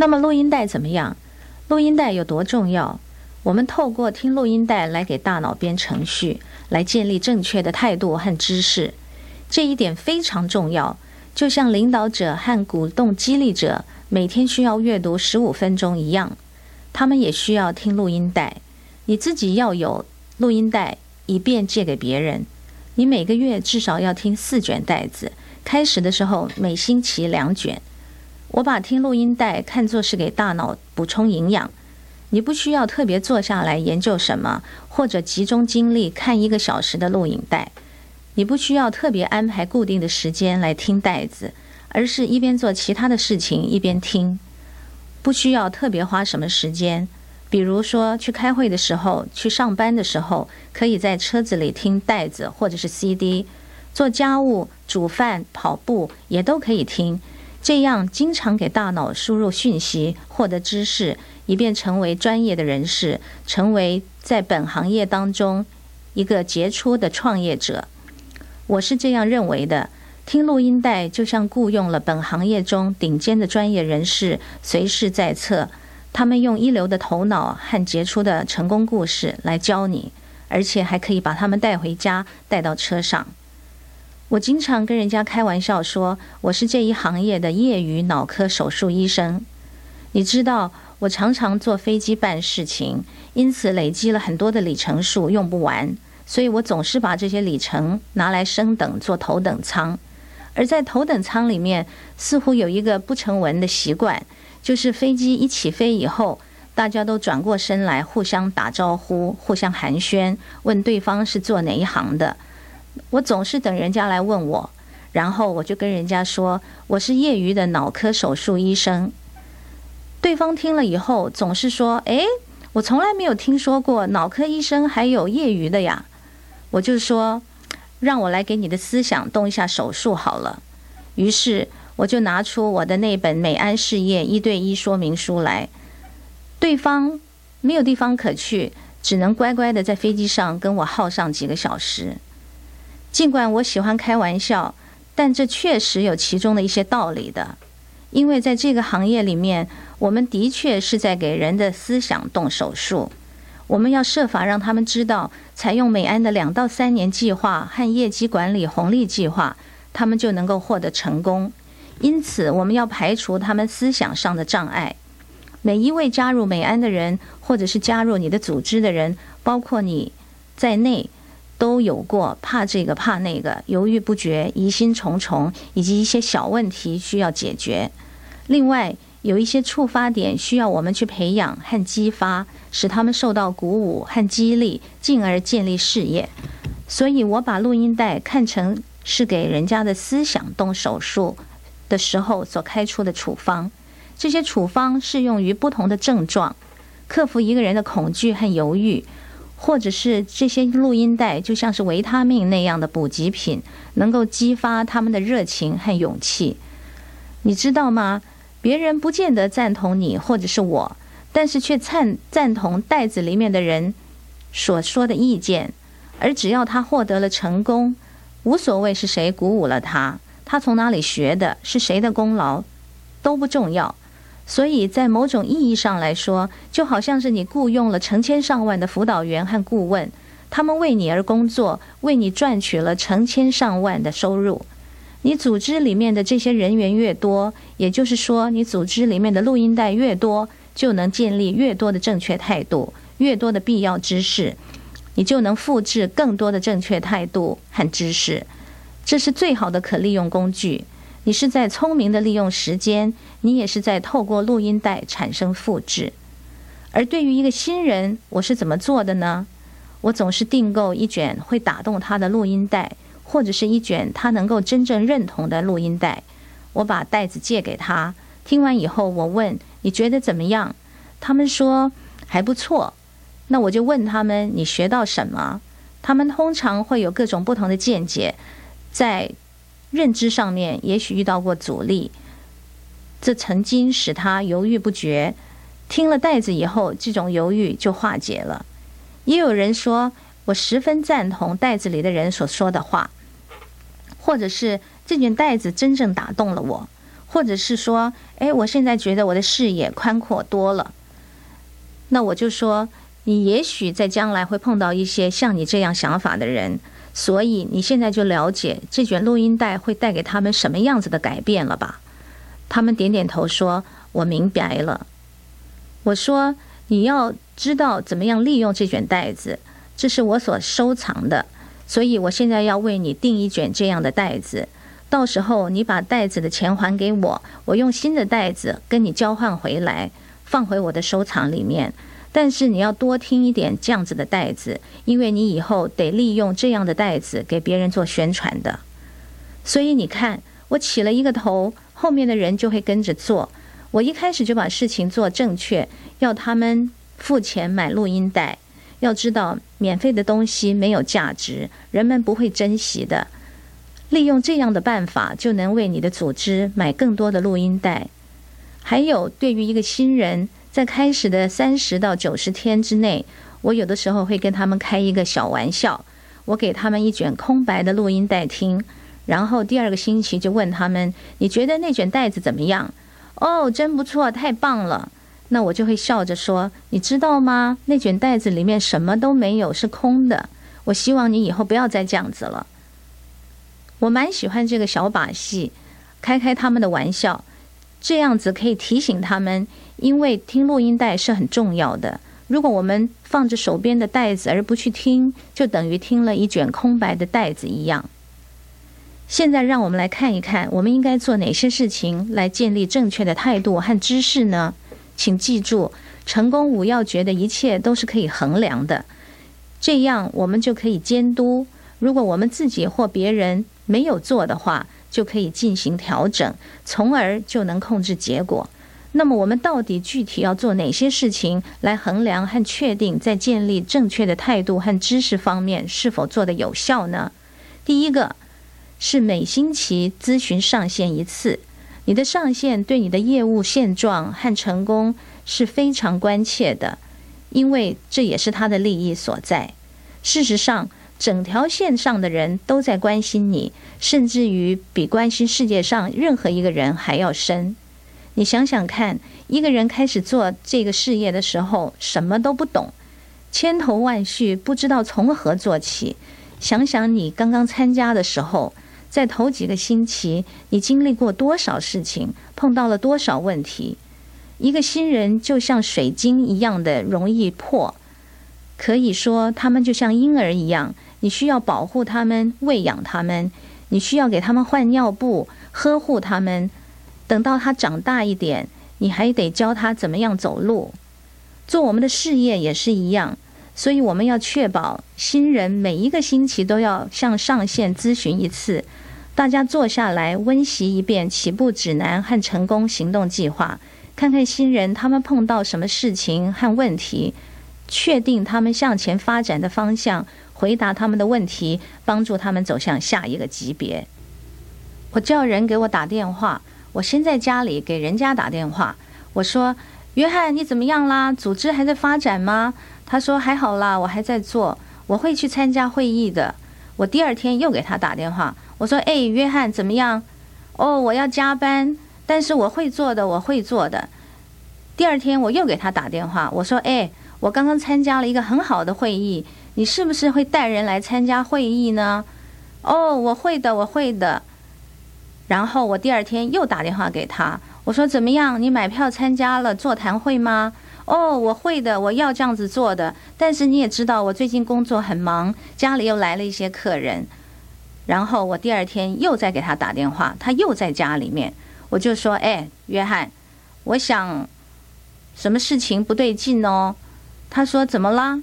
那么录音带怎么样？录音带有多重要？我们透过听录音带来给大脑编程序，来建立正确的态度和知识。这一点非常重要。就像领导者和鼓动激励者每天需要阅读十五分钟一样，他们也需要听录音带。你自己要有录音带，以便借给别人。你每个月至少要听四卷带子。开始的时候，每星期两卷。我把听录音带看作是给大脑补充营养。你不需要特别坐下来研究什么，或者集中精力看一个小时的录影带。你不需要特别安排固定的时间来听带子，而是一边做其他的事情一边听。不需要特别花什么时间，比如说去开会的时候、去上班的时候，可以在车子里听带子或者是 CD。做家务、煮饭、跑步也都可以听。这样经常给大脑输入讯息，获得知识，以便成为专业的人士，成为在本行业当中一个杰出的创业者。我是这样认为的：听录音带就像雇佣了本行业中顶尖的专业人士，随时在侧。他们用一流的头脑和杰出的成功故事来教你，而且还可以把他们带回家，带到车上。我经常跟人家开玩笑说，我是这一行业的业余脑科手术医生。你知道，我常常坐飞机办事情，因此累积了很多的里程数，用不完。所以我总是把这些里程拿来升等做头等舱，而在头等舱里面，似乎有一个不成文的习惯，就是飞机一起飞以后，大家都转过身来互相打招呼、互相寒暄，问对方是做哪一行的。我总是等人家来问我，然后我就跟人家说我是业余的脑科手术医生。对方听了以后，总是说：“诶，我从来没有听说过脑科医生还有业余的呀。”我就说，让我来给你的思想动一下手术好了。于是我就拿出我的那本美安事业一对一说明书来。对方没有地方可去，只能乖乖的在飞机上跟我耗上几个小时。尽管我喜欢开玩笑，但这确实有其中的一些道理的。因为在这个行业里面，我们的确是在给人的思想动手术。我们要设法让他们知道，采用美安的两到三年计划和业绩管理红利计划，他们就能够获得成功。因此，我们要排除他们思想上的障碍。每一位加入美安的人，或者是加入你的组织的人，包括你在内，都有过怕这个怕那个、犹豫不决、疑心重重，以及一些小问题需要解决。另外，有一些触发点需要我们去培养和激发，使他们受到鼓舞和激励，进而建立事业。所以我把录音带看成是给人家的思想动手术的时候所开出的处方。这些处方适用于不同的症状，克服一个人的恐惧和犹豫，或者是这些录音带就像是维他命那样的补给品，能够激发他们的热情和勇气。你知道吗？别人不见得赞同你或者是我，但是却赞赞同袋子里面的人所说的意见。而只要他获得了成功，无所谓是谁鼓舞了他，他从哪里学的，是谁的功劳，都不重要。所以在某种意义上来说，就好像是你雇佣了成千上万的辅导员和顾问，他们为你而工作，为你赚取了成千上万的收入。你组织里面的这些人员越多，也就是说，你组织里面的录音带越多，就能建立越多的正确态度，越多的必要知识，你就能复制更多的正确态度和知识。这是最好的可利用工具。你是在聪明的利用时间，你也是在透过录音带产生复制。而对于一个新人，我是怎么做的呢？我总是订购一卷会打动他的录音带。或者是一卷他能够真正认同的录音带，我把袋子借给他。听完以后，我问你觉得怎么样？他们说还不错。那我就问他们你学到什么？他们通常会有各种不同的见解，在认知上面也许遇到过阻力，这曾经使他犹豫不决。听了袋子以后，这种犹豫就化解了。也有人说我十分赞同袋子里的人所说的话。或者是这卷袋子真正打动了我，或者是说，哎，我现在觉得我的视野宽阔多了，那我就说，你也许在将来会碰到一些像你这样想法的人，所以你现在就了解这卷录音带会带给他们什么样子的改变了吧？他们点点头说：“我明白了。”我说：“你要知道怎么样利用这卷袋子，这是我所收藏的，所以我现在要为你订一卷这样的袋子。”到时候你把袋子的钱还给我，我用新的袋子跟你交换回来，放回我的收藏里面。但是你要多听一点这样子的袋子，因为你以后得利用这样的袋子给别人做宣传的。所以你看，我起了一个头，后面的人就会跟着做。我一开始就把事情做正确，要他们付钱买录音带。要知道，免费的东西没有价值，人们不会珍惜的。利用这样的办法，就能为你的组织买更多的录音带。还有，对于一个新人，在开始的三十到九十天之内，我有的时候会跟他们开一个小玩笑，我给他们一卷空白的录音带听，然后第二个星期就问他们：“你觉得那卷袋子怎么样？”“哦，真不错，太棒了。”那我就会笑着说：“你知道吗？那卷袋子里面什么都没有，是空的。我希望你以后不要再这样子了。”我蛮喜欢这个小把戏，开开他们的玩笑，这样子可以提醒他们，因为听录音带是很重要的。如果我们放着手边的袋子而不去听，就等于听了一卷空白的袋子一样。现在让我们来看一看，我们应该做哪些事情来建立正确的态度和知识呢？请记住，成功五要诀的一切都是可以衡量的，这样我们就可以监督。如果我们自己或别人，没有做的话，就可以进行调整，从而就能控制结果。那么，我们到底具体要做哪些事情来衡量和确定在建立正确的态度和知识方面是否做得有效呢？第一个是每星期咨询上线一次，你的上线对你的业务现状和成功是非常关切的，因为这也是他的利益所在。事实上。整条线上的人都在关心你，甚至于比关心世界上任何一个人还要深。你想想看，一个人开始做这个事业的时候，什么都不懂，千头万绪，不知道从何做起。想想你刚刚参加的时候，在头几个星期，你经历过多少事情，碰到了多少问题。一个新人就像水晶一样的容易破，可以说他们就像婴儿一样。你需要保护他们，喂养他们，你需要给他们换尿布，呵护他们。等到他长大一点，你还得教他怎么样走路。做我们的事业也是一样，所以我们要确保新人每一个星期都要向上线咨询一次，大家坐下来温习一遍起步指南和成功行动计划，看看新人他们碰到什么事情和问题，确定他们向前发展的方向。回答他们的问题，帮助他们走向下一个级别。我叫人给我打电话，我先在家里给人家打电话。我说：“约翰，你怎么样啦？组织还在发展吗？”他说：“还好啦，我还在做，我会去参加会议的。”我第二天又给他打电话，我说：“哎，约翰怎么样？哦，我要加班，但是我会做的，我会做的。”第二天我又给他打电话，我说：“哎，我刚刚参加了一个很好的会议。”你是不是会带人来参加会议呢？哦，我会的，我会的。然后我第二天又打电话给他，我说怎么样？你买票参加了座谈会吗？哦，我会的，我要这样子做的。但是你也知道，我最近工作很忙，家里又来了一些客人。然后我第二天又再给他打电话，他又在家里面，我就说：哎，约翰，我想什么事情不对劲哦？他说怎么啦？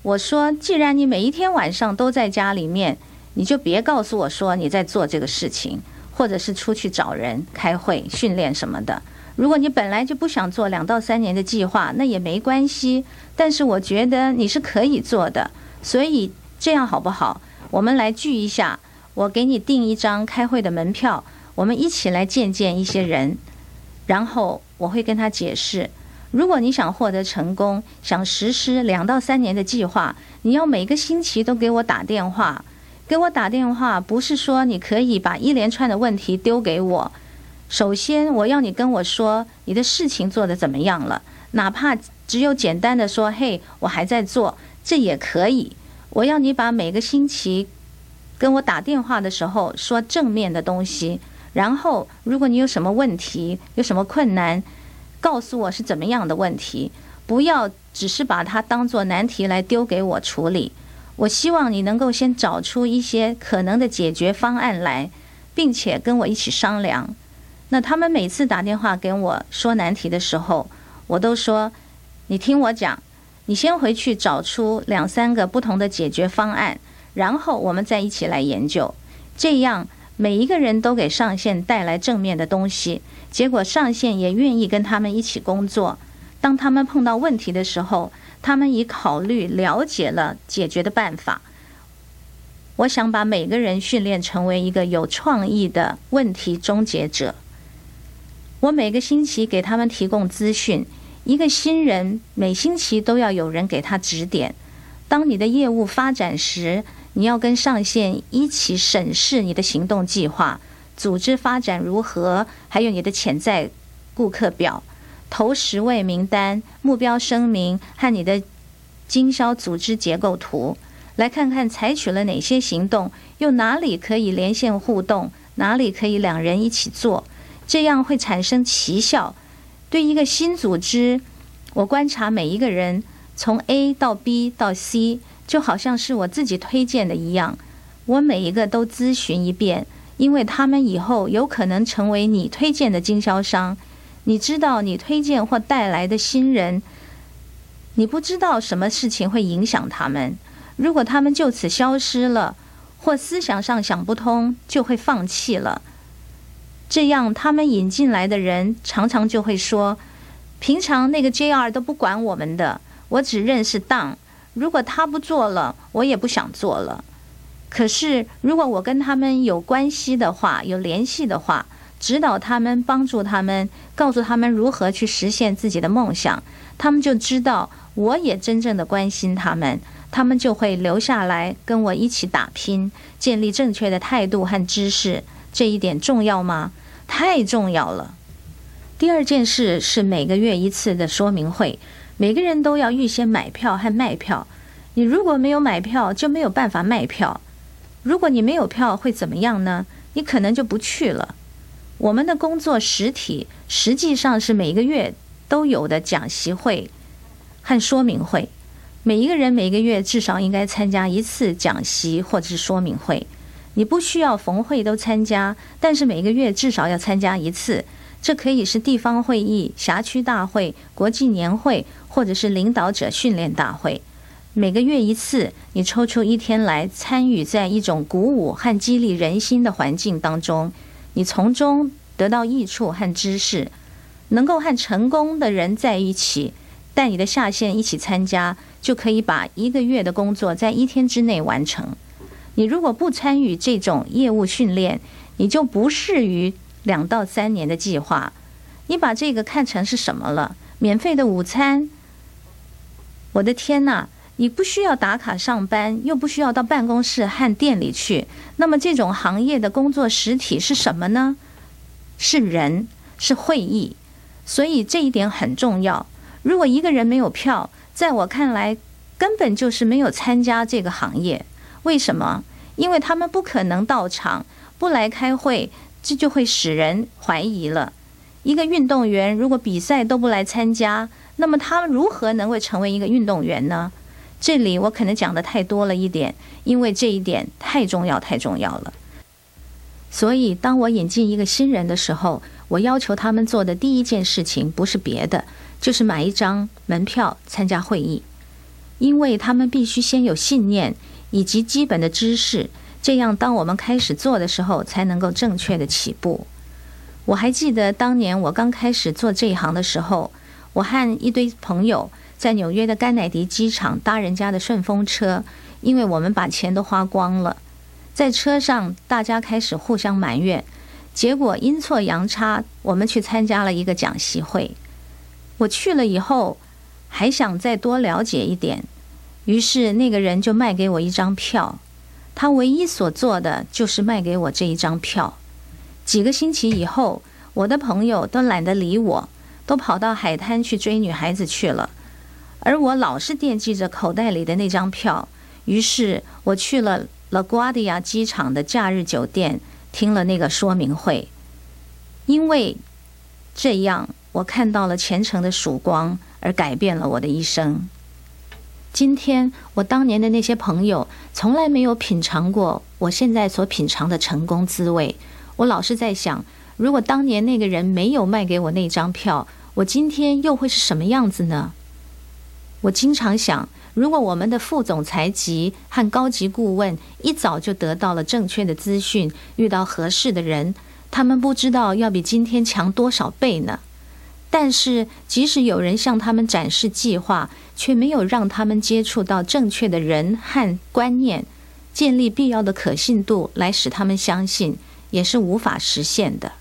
我说，既然你每一天晚上都在家里面，你就别告诉我说你在做这个事情，或者是出去找人开会、训练什么的。如果你本来就不想做两到三年的计划，那也没关系。但是我觉得你是可以做的，所以这样好不好？我们来聚一下，我给你订一张开会的门票，我们一起来见见一些人，然后我会跟他解释。如果你想获得成功，想实施两到三年的计划，你要每个星期都给我打电话。给我打电话不是说你可以把一连串的问题丢给我，首先，我要你跟我说你的事情做得怎么样了，哪怕只有简单的说“嘿，我还在做”，这也可以。我要你把每个星期跟我打电话的时候说正面的东西，然后如果你有什么问题、有什么困难，告诉我是怎么样的问题，不要只是把它当做难题来丢给我处理。我希望你能够先找出一些可能的解决方案来，并且跟我一起商量。那他们每次打电话跟我说难题的时候，我都说：“你听我讲，你先回去找出两三个不同的解决方案，然后我们再一起来研究。这样每一个人都给上线带来正面的东西，结果上线也愿意跟他们一起工作。当他们碰到问题的时候，他们已考虑了解了解决的办法。我想把每个人训练成为一个有创意的问题终结者。”我每个星期给他们提供资讯，一个新人每星期都要有人给他指点。当你的业务发展时，你要跟上线一起审视你的行动计划、组织发展如何，还有你的潜在顾客表、头十位名单、目标声明和你的经销组织结构图，来看看采取了哪些行动，又哪里可以连线互动，哪里可以两人一起做。这样会产生奇效。对一个新组织，我观察每一个人从 A 到 B 到 C，就好像是我自己推荐的一样。我每一个都咨询一遍，因为他们以后有可能成为你推荐的经销商。你知道，你推荐或带来的新人，你不知道什么事情会影响他们。如果他们就此消失了，或思想上想不通，就会放弃了。这样，他们引进来的人常常就会说：“平常那个 JR 都不管我们的，我只认识 Don。如果他不做了，我也不想做了。可是，如果我跟他们有关系的话，有联系的话，指导他们，帮助他们，告诉他们如何去实现自己的梦想，他们就知道我也真正的关心他们，他们就会留下来跟我一起打拼，建立正确的态度和知识。这一点重要吗？”太重要了。第二件事是每个月一次的说明会，每个人都要预先买票和卖票。你如果没有买票，就没有办法卖票。如果你没有票，会怎么样呢？你可能就不去了。我们的工作实体实际上是每个月都有的讲习会和说明会，每一个人每个月至少应该参加一次讲习或者是说明会。你不需要逢会都参加，但是每个月至少要参加一次。这可以是地方会议、辖区大会、国际年会，或者是领导者训练大会。每个月一次，你抽出一天来参与，在一种鼓舞和激励人心的环境当中，你从中得到益处和知识。能够和成功的人在一起，带你的下线一起参加，就可以把一个月的工作在一天之内完成。你如果不参与这种业务训练，你就不适于两到三年的计划。你把这个看成是什么了？免费的午餐？我的天哪！你不需要打卡上班，又不需要到办公室和店里去。那么这种行业的工作实体是什么呢？是人，是会议。所以这一点很重要。如果一个人没有票，在我看来，根本就是没有参加这个行业。为什么？因为他们不可能到场，不来开会，这就会使人怀疑了。一个运动员如果比赛都不来参加，那么他如何能够成为一个运动员呢？这里我可能讲的太多了一点，因为这一点太重要，太重要了。所以，当我引进一个新人的时候，我要求他们做的第一件事情不是别的，就是买一张门票参加会议，因为他们必须先有信念。以及基本的知识，这样当我们开始做的时候，才能够正确的起步。我还记得当年我刚开始做这一行的时候，我和一堆朋友在纽约的甘乃迪机场搭人家的顺风车，因为我们把钱都花光了。在车上，大家开始互相埋怨，结果阴错阳差，我们去参加了一个讲习会。我去了以后，还想再多了解一点。于是那个人就卖给我一张票，他唯一所做的就是卖给我这一张票。几个星期以后，我的朋友都懒得理我，都跑到海滩去追女孩子去了，而我老是惦记着口袋里的那张票。于是我去了拉瓜迪亚机场的假日酒店，听了那个说明会。因为这样，我看到了虔诚的曙光，而改变了我的一生。今天，我当年的那些朋友从来没有品尝过我现在所品尝的成功滋味。我老是在想，如果当年那个人没有卖给我那张票，我今天又会是什么样子呢？我经常想，如果我们的副总裁级和高级顾问一早就得到了正确的资讯，遇到合适的人，他们不知道要比今天强多少倍呢？但是，即使有人向他们展示计划，却没有让他们接触到正确的人和观念，建立必要的可信度来使他们相信，也是无法实现的。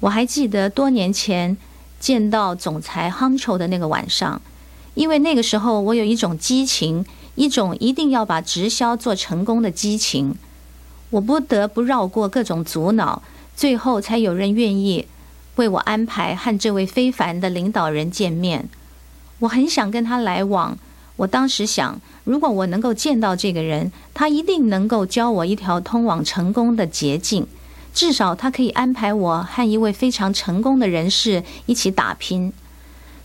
我还记得多年前见到总裁 h u n c h o 的那个晚上，因为那个时候我有一种激情，一种一定要把直销做成功的激情，我不得不绕过各种阻挠，最后才有人愿意。为我安排和这位非凡的领导人见面，我很想跟他来往。我当时想，如果我能够见到这个人，他一定能够教我一条通往成功的捷径。至少他可以安排我和一位非常成功的人士一起打拼。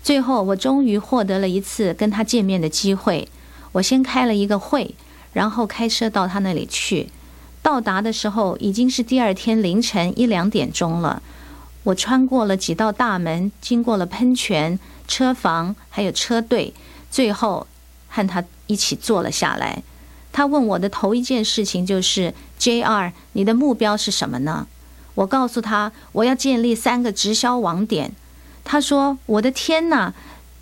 最后，我终于获得了一次跟他见面的机会。我先开了一个会，然后开车到他那里去。到达的时候已经是第二天凌晨一两点钟了。我穿过了几道大门，经过了喷泉、车房，还有车队，最后和他一起坐了下来。他问我的头一件事情就是：“J.R.，你的目标是什么呢？”我告诉他：“我要建立三个直销网点。”他说：“我的天哪，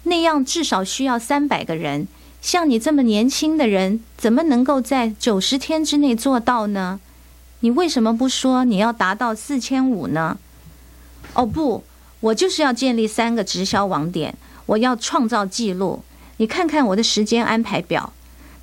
那样至少需要三百个人。像你这么年轻的人，怎么能够在九十天之内做到呢？你为什么不说你要达到四千五呢？”哦不，我就是要建立三个直销网点，我要创造记录。你看看我的时间安排表。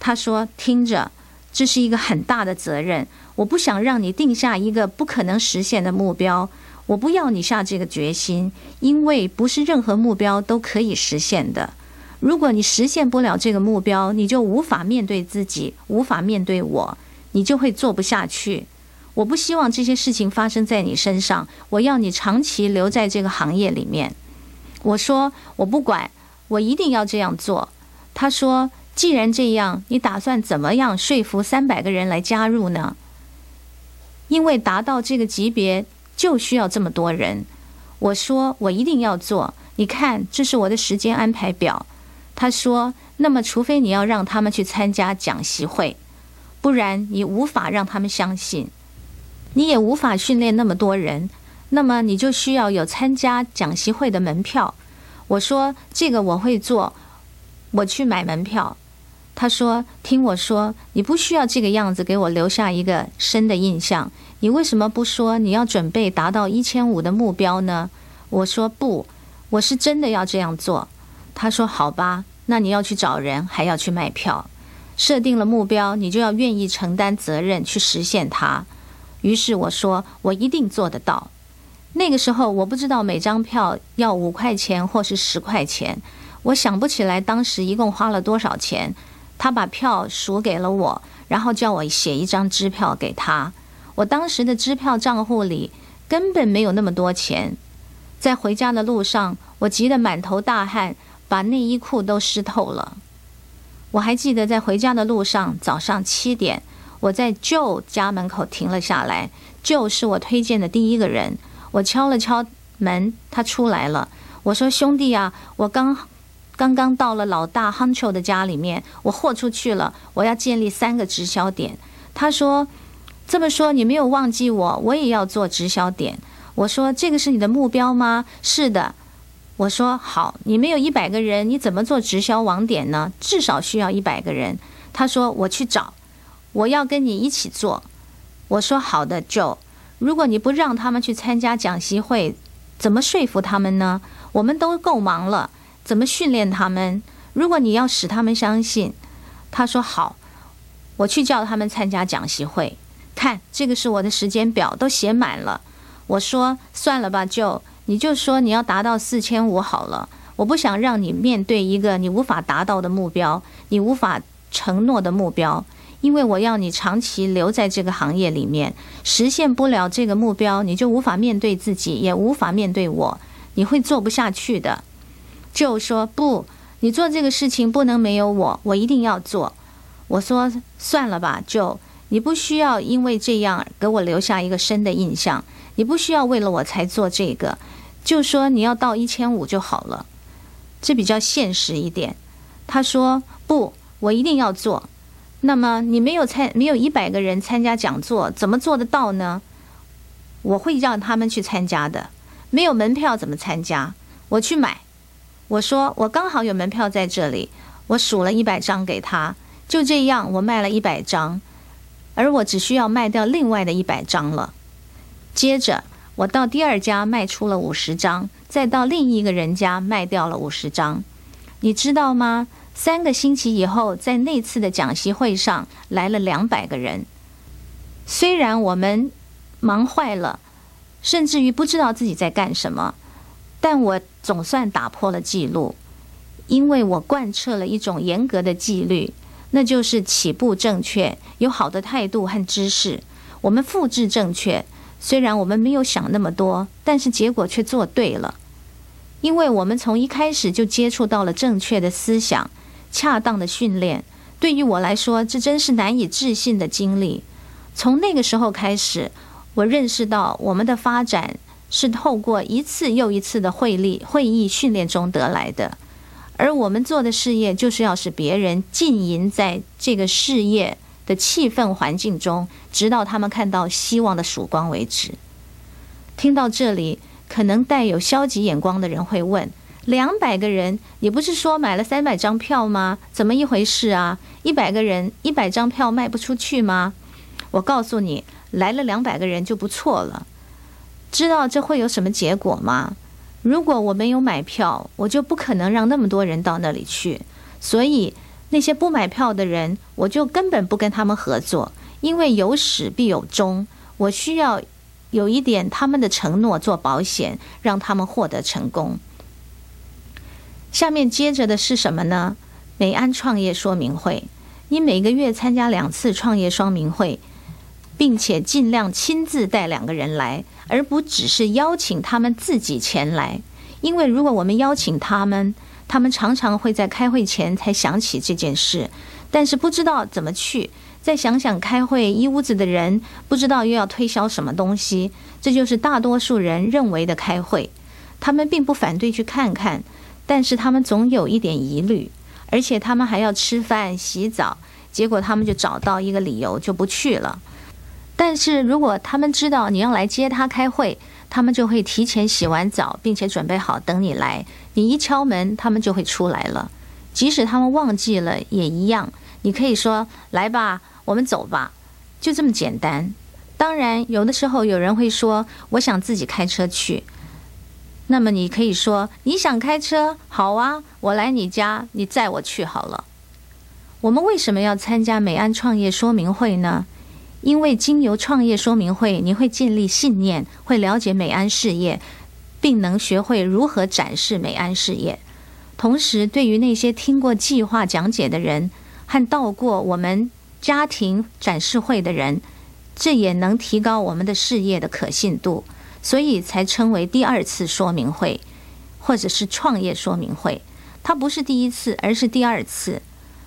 他说：“听着，这是一个很大的责任，我不想让你定下一个不可能实现的目标。我不要你下这个决心，因为不是任何目标都可以实现的。如果你实现不了这个目标，你就无法面对自己，无法面对我，你就会做不下去。”我不希望这些事情发生在你身上。我要你长期留在这个行业里面。我说我不管，我一定要这样做。他说：“既然这样，你打算怎么样说服三百个人来加入呢？”因为达到这个级别就需要这么多人。我说我一定要做。你看，这是我的时间安排表。他说：“那么，除非你要让他们去参加讲习会，不然你无法让他们相信。”你也无法训练那么多人，那么你就需要有参加讲习会的门票。我说这个我会做，我去买门票。他说：“听我说，你不需要这个样子给我留下一个深的印象。你为什么不说你要准备达到一千五的目标呢？”我说：“不，我是真的要这样做。”他说：“好吧，那你要去找人，还要去卖票。设定了目标，你就要愿意承担责任去实现它。”于是我说：“我一定做得到。”那个时候我不知道每张票要五块钱或是十块钱，我想不起来当时一共花了多少钱。他把票数给了我，然后叫我写一张支票给他。我当时的支票账户里根本没有那么多钱。在回家的路上，我急得满头大汗，把内衣裤都湿透了。我还记得在回家的路上，早上七点。我在舅家门口停了下来。舅是我推荐的第一个人。我敲了敲门，他出来了。我说：“兄弟啊，我刚刚刚到了老大 Huncho 的家里面，我豁出去了。我要建立三个直销点。”他说：“这么说你没有忘记我？我也要做直销点。”我说：“这个是你的目标吗？”“是的。”我说：“好，你没有一百个人，你怎么做直销网点呢？至少需要一百个人。”他说：“我去找。”我要跟你一起做，我说好的，Joe。如果你不让他们去参加讲习会，怎么说服他们呢？我们都够忙了，怎么训练他们？如果你要使他们相信，他说好，我去叫他们参加讲习会。看，这个是我的时间表，都写满了。我说算了吧，就你就说你要达到四千五好了。我不想让你面对一个你无法达到的目标，你无法承诺的目标，因为我要你长期留在这个行业里面，实现不了这个目标，你就无法面对自己，也无法面对我，你会做不下去的。就说不，你做这个事情不能没有我，我一定要做。我说算了吧，就你不需要因为这样给我留下一个深的印象，你不需要为了我才做这个，就说你要到一千五就好了。这比较现实一点。他说：“不，我一定要做。那么你没有参，没有一百个人参加讲座，怎么做得到呢？我会让他们去参加的。没有门票怎么参加？我去买。我说我刚好有门票在这里，我数了一百张给他。就这样，我卖了一百张，而我只需要卖掉另外的一百张了。接着。”我到第二家卖出了五十张，再到另一个人家卖掉了五十张，你知道吗？三个星期以后，在那次的讲习会上来了两百个人。虽然我们忙坏了，甚至于不知道自己在干什么，但我总算打破了记录，因为我贯彻了一种严格的纪律，那就是起步正确，有好的态度和知识，我们复制正确。虽然我们没有想那么多，但是结果却做对了，因为我们从一开始就接触到了正确的思想、恰当的训练。对于我来说，这真是难以置信的经历。从那个时候开始，我认识到我们的发展是透过一次又一次的会议、会议训练中得来的，而我们做的事业就是要使别人浸淫在这个事业。的气氛环境中，直到他们看到希望的曙光为止。听到这里，可能带有消极眼光的人会问：两百个人，你不是说买了三百张票吗？怎么一回事啊？一百个人，一百张票卖不出去吗？我告诉你，来了两百个人就不错了。知道这会有什么结果吗？如果我没有买票，我就不可能让那么多人到那里去。所以。那些不买票的人，我就根本不跟他们合作，因为有始必有终。我需要有一点他们的承诺做保险，让他们获得成功。下面接着的是什么呢？美安创业说明会，你每个月参加两次创业说明会，并且尽量亲自带两个人来，而不只是邀请他们自己前来。因为如果我们邀请他们，他们常常会在开会前才想起这件事，但是不知道怎么去。再想想开会一屋子的人，不知道又要推销什么东西，这就是大多数人认为的开会。他们并不反对去看看，但是他们总有一点疑虑，而且他们还要吃饭、洗澡，结果他们就找到一个理由就不去了。但是如果他们知道你要来接他开会，他们就会提前洗完澡，并且准备好等你来。你一敲门，他们就会出来了。即使他们忘记了也一样。你可以说：“来吧，我们走吧。”就这么简单。当然，有的时候有人会说：“我想自己开车去。”那么你可以说：“你想开车？好啊，我来你家，你载我去好了。”我们为什么要参加美安创业说明会呢？因为经由创业说明会，你会建立信念，会了解美安事业，并能学会如何展示美安事业。同时，对于那些听过计划讲解的人和到过我们家庭展示会的人，这也能提高我们的事业的可信度，所以才称为第二次说明会，或者是创业说明会。它不是第一次，而是第二次。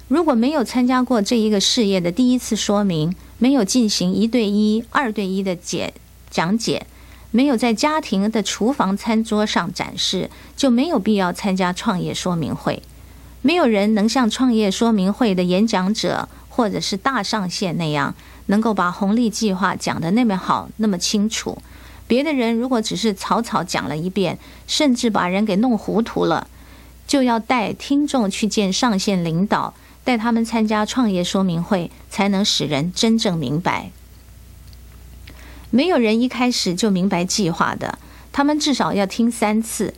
如果没有参加过这一个事业的第一次说明，没有进行一对一、二对一的解讲解，没有在家庭的厨房餐桌上展示，就没有必要参加创业说明会。没有人能像创业说明会的演讲者或者是大上线那样，能够把红利计划讲得那么好、那么清楚。别的人如果只是草草讲了一遍，甚至把人给弄糊涂了，就要带听众去见上线领导。带他们参加创业说明会，才能使人真正明白。没有人一开始就明白计划的，他们至少要听三次，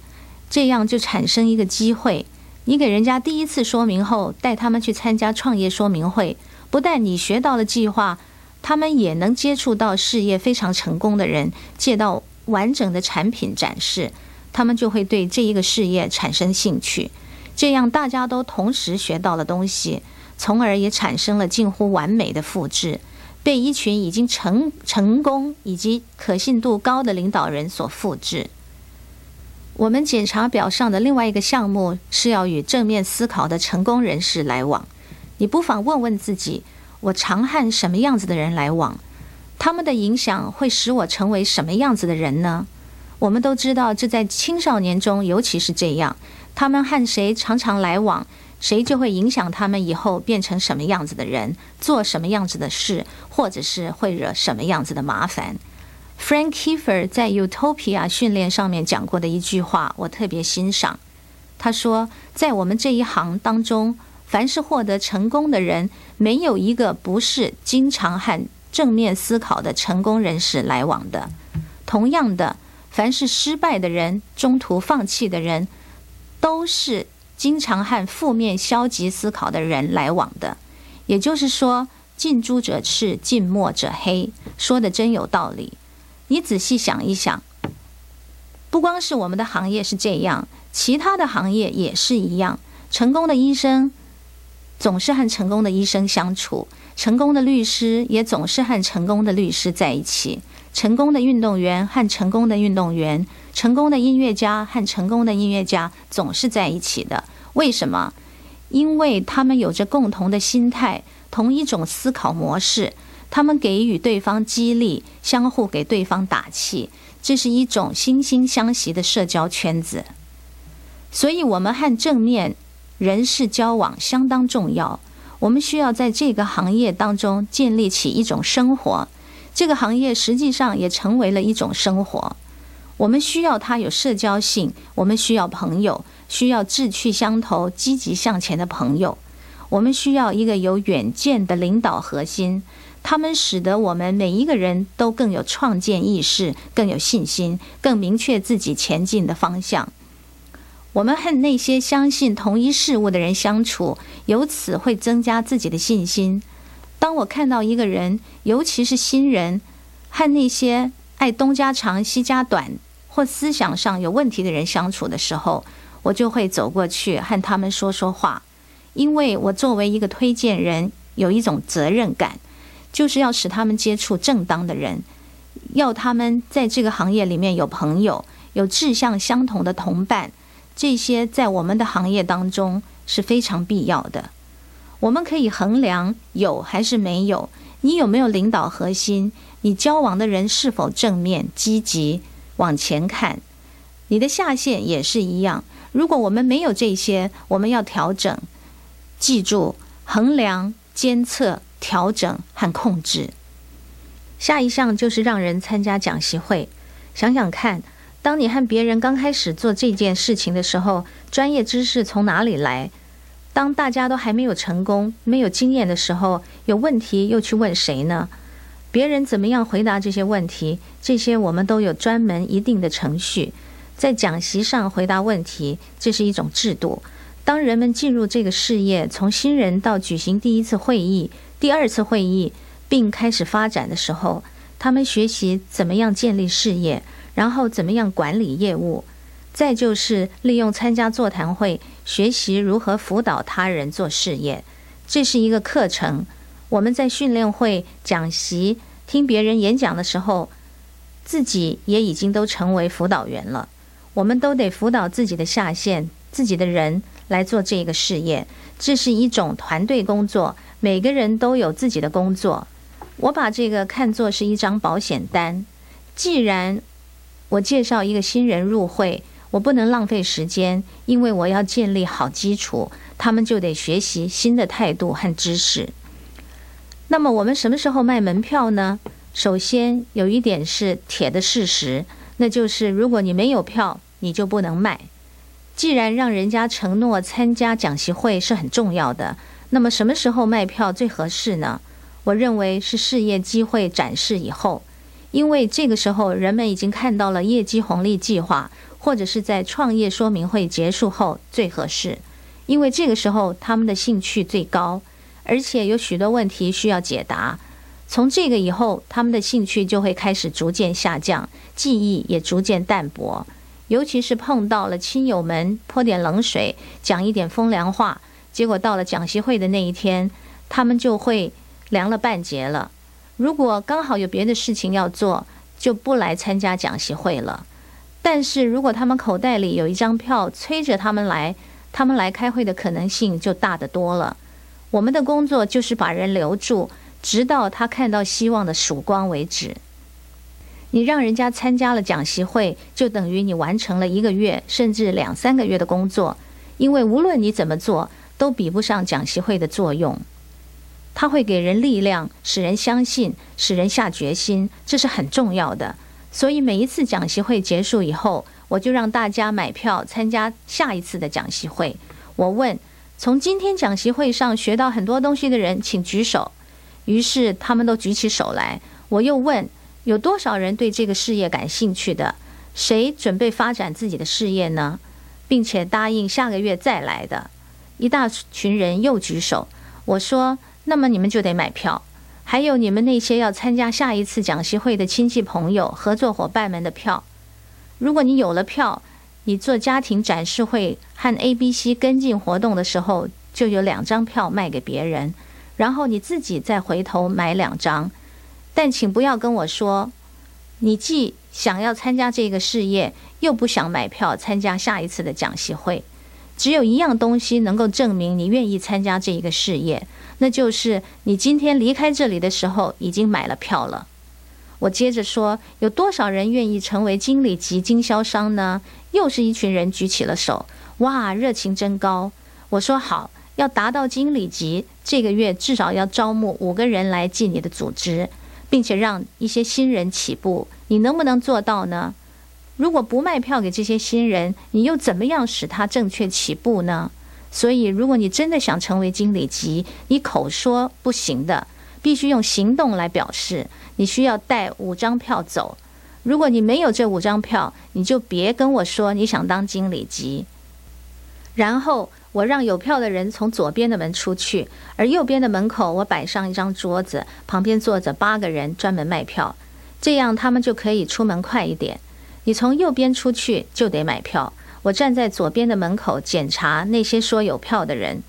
这样就产生一个机会。你给人家第一次说明后，带他们去参加创业说明会，不但你学到了计划，他们也能接触到事业非常成功的人，借到完整的产品展示，他们就会对这一个事业产生兴趣。这样大家都同时学到了东西，从而也产生了近乎完美的复制，被一群已经成成功以及可信度高的领导人所复制。我们检查表上的另外一个项目是要与正面思考的成功人士来往。你不妨问问自己：我常和什么样子的人来往？他们的影响会使我成为什么样子的人呢？我们都知道，这在青少年中尤其是这样。他们和谁常常来往，谁就会影响他们以后变成什么样子的人，做什么样子的事，或者是会惹什么样子的麻烦。Frank Kiefer 在 Utopia 训练上面讲过的一句话，我特别欣赏。他说，在我们这一行当中，凡是获得成功的人，没有一个不是经常和正面思考的成功人士来往的。同样的，凡是失败的人，中途放弃的人。都是经常和负面、消极思考的人来往的，也就是说，近朱者赤，近墨者黑，说的真有道理。你仔细想一想，不光是我们的行业是这样，其他的行业也是一样。成功的医生总是和成功的医生相处，成功的律师也总是和成功的律师在一起。成功的运动员和成功的运动员，成功的音乐家和成功的音乐家总是在一起的。为什么？因为他们有着共同的心态，同一种思考模式。他们给予对方激励，相互给对方打气，这是一种惺惺相惜的社交圈子。所以，我们和正面人士交往相当重要。我们需要在这个行业当中建立起一种生活。这个行业实际上也成为了一种生活，我们需要它有社交性，我们需要朋友，需要志趣相投、积极向前的朋友，我们需要一个有远见的领导核心，他们使得我们每一个人都更有创建意识、更有信心、更明确自己前进的方向。我们和那些相信同一事物的人相处，由此会增加自己的信心。当我看到一个人，尤其是新人，和那些爱东家长西家短或思想上有问题的人相处的时候，我就会走过去和他们说说话，因为我作为一个推荐人，有一种责任感，就是要使他们接触正当的人，要他们在这个行业里面有朋友，有志向相同的同伴，这些在我们的行业当中是非常必要的。我们可以衡量有还是没有，你有没有领导核心？你交往的人是否正面积极往前看？你的下线也是一样。如果我们没有这些，我们要调整。记住，衡量、监测、调整和控制。下一项就是让人参加讲习会。想想看，当你和别人刚开始做这件事情的时候，专业知识从哪里来？当大家都还没有成功、没有经验的时候，有问题又去问谁呢？别人怎么样回答这些问题？这些我们都有专门一定的程序，在讲席上回答问题，这是一种制度。当人们进入这个事业，从新人到举行第一次会议、第二次会议，并开始发展的时候，他们学习怎么样建立事业，然后怎么样管理业务。再就是利用参加座谈会，学习如何辅导他人做事业，这是一个课程。我们在训练会、讲习、听别人演讲的时候，自己也已经都成为辅导员了。我们都得辅导自己的下线、自己的人来做这个事业，这是一种团队工作，每个人都有自己的工作。我把这个看作是一张保险单。既然我介绍一个新人入会，我不能浪费时间，因为我要建立好基础，他们就得学习新的态度和知识。那么我们什么时候卖门票呢？首先有一点是铁的事实，那就是如果你没有票，你就不能卖。既然让人家承诺参加讲习会是很重要的，那么什么时候卖票最合适呢？我认为是事业机会展示以后，因为这个时候人们已经看到了业绩红利计划。或者是在创业说明会结束后最合适，因为这个时候他们的兴趣最高，而且有许多问题需要解答。从这个以后，他们的兴趣就会开始逐渐下降，记忆也逐渐淡薄。尤其是碰到了亲友们泼点冷水，讲一点风凉话，结果到了讲习会的那一天，他们就会凉了半截了。如果刚好有别的事情要做，就不来参加讲习会了。但是如果他们口袋里有一张票催着他们来，他们来开会的可能性就大得多了。我们的工作就是把人留住，直到他看到希望的曙光为止。你让人家参加了讲习会，就等于你完成了一个月甚至两三个月的工作，因为无论你怎么做，都比不上讲习会的作用。它会给人力量，使人相信，使人下决心，这是很重要的。所以每一次讲习会结束以后，我就让大家买票参加下一次的讲习会。我问：从今天讲习会上学到很多东西的人，请举手。于是他们都举起手来。我又问：有多少人对这个事业感兴趣的？谁准备发展自己的事业呢？并且答应下个月再来的？一大群人又举手。我说：那么你们就得买票。还有你们那些要参加下一次讲习会的亲戚朋友、合作伙伴们的票，如果你有了票，你做家庭展示会和 A、B、C 跟进活动的时候，就有两张票卖给别人，然后你自己再回头买两张。但请不要跟我说，你既想要参加这个事业，又不想买票参加下一次的讲习会。只有一样东西能够证明你愿意参加这一个事业。那就是你今天离开这里的时候已经买了票了。我接着说，有多少人愿意成为经理级经销商呢？又是一群人举起了手，哇，热情真高。我说好，要达到经理级，这个月至少要招募五个人来进你的组织，并且让一些新人起步。你能不能做到呢？如果不卖票给这些新人，你又怎么样使他正确起步呢？所以，如果你真的想成为经理级，你口说不行的，必须用行动来表示。你需要带五张票走。如果你没有这五张票，你就别跟我说你想当经理级。然后，我让有票的人从左边的门出去，而右边的门口我摆上一张桌子，旁边坐着八个人专门卖票，这样他们就可以出门快一点。你从右边出去就得买票。我站在左边的门口检查那些说有票的人，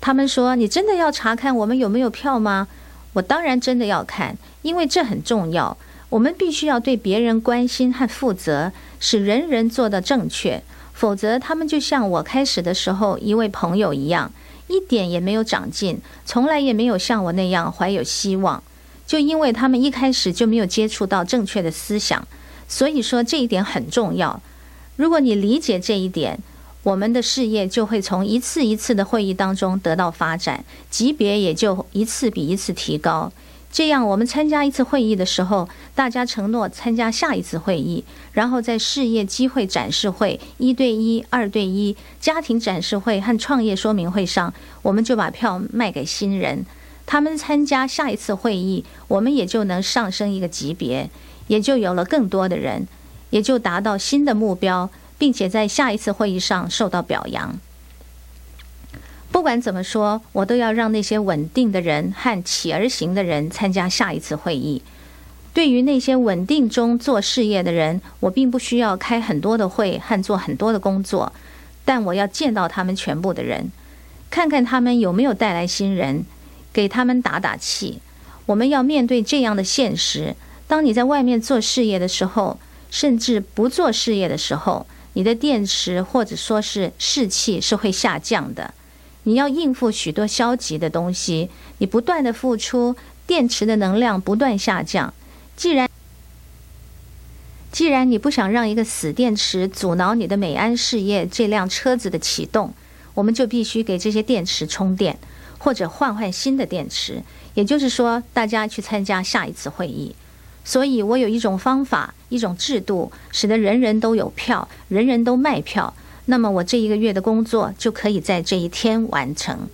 他们说：“你真的要查看我们有没有票吗？”我当然真的要看，因为这很重要。我们必须要对别人关心和负责，使人人做的正确，否则他们就像我开始的时候一位朋友一样，一点也没有长进，从来也没有像我那样怀有希望。就因为他们一开始就没有接触到正确的思想，所以说这一点很重要。如果你理解这一点，我们的事业就会从一次一次的会议当中得到发展，级别也就一次比一次提高。这样，我们参加一次会议的时候，大家承诺参加下一次会议，然后在事业机会展示会、一对一、二对一、家庭展示会和创业说明会上，我们就把票卖给新人。他们参加下一次会议，我们也就能上升一个级别，也就有了更多的人。也就达到新的目标，并且在下一次会议上受到表扬。不管怎么说，我都要让那些稳定的人和起而行的人参加下一次会议。对于那些稳定中做事业的人，我并不需要开很多的会和做很多的工作，但我要见到他们全部的人，看看他们有没有带来新人，给他们打打气。我们要面对这样的现实：当你在外面做事业的时候。甚至不做事业的时候，你的电池或者说是士气是会下降的。你要应付许多消极的东西，你不断的付出，电池的能量不断下降。既然既然你不想让一个死电池阻挠你的美安事业这辆车子的启动，我们就必须给这些电池充电，或者换换新的电池。也就是说，大家去参加下一次会议。所以我有一种方法，一种制度，使得人人都有票，人人都卖票。那么我这一个月的工作就可以在这一天完成。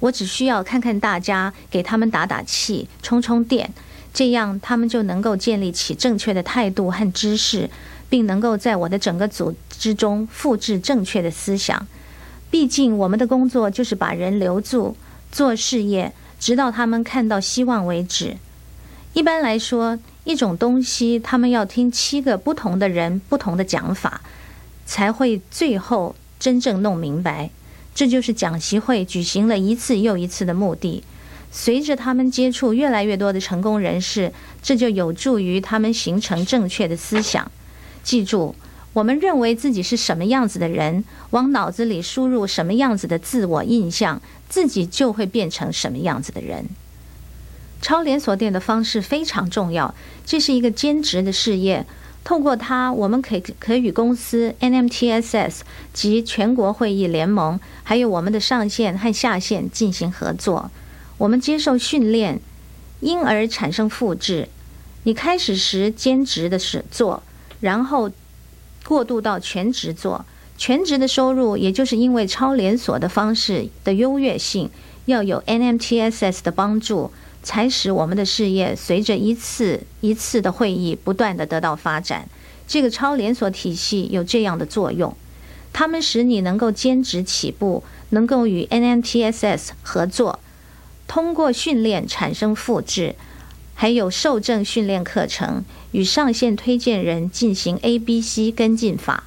我只需要看看大家，给他们打打气，充充电，这样他们就能够建立起正确的态度和知识，并能够在我的整个组织中复制正确的思想。毕竟我们的工作就是把人留住，做事业，直到他们看到希望为止。一般来说，一种东西他们要听七个不同的人不同的讲法，才会最后真正弄明白。这就是讲习会举行了一次又一次的目的。随着他们接触越来越多的成功人士，这就有助于他们形成正确的思想。记住，我们认为自己是什么样子的人，往脑子里输入什么样子的自我印象，自己就会变成什么样子的人。超连锁店的方式非常重要，这是一个兼职的事业。透过它，我们可以可与公司 NMTSS 及全国会议联盟，还有我们的上线和下线进行合作。我们接受训练，因而产生复制。你开始时兼职的是做，然后过渡到全职做。全职的收入，也就是因为超连锁的方式的优越性，要有 NMTSS 的帮助，才使我们的事业随着一次一次的会议不断的得到发展。这个超连锁体系有这样的作用，他们使你能够兼职起步，能够与 NMTSS 合作。通过训练产生复制，还有受证训练课程与上线推荐人进行 A、B、C 跟进法。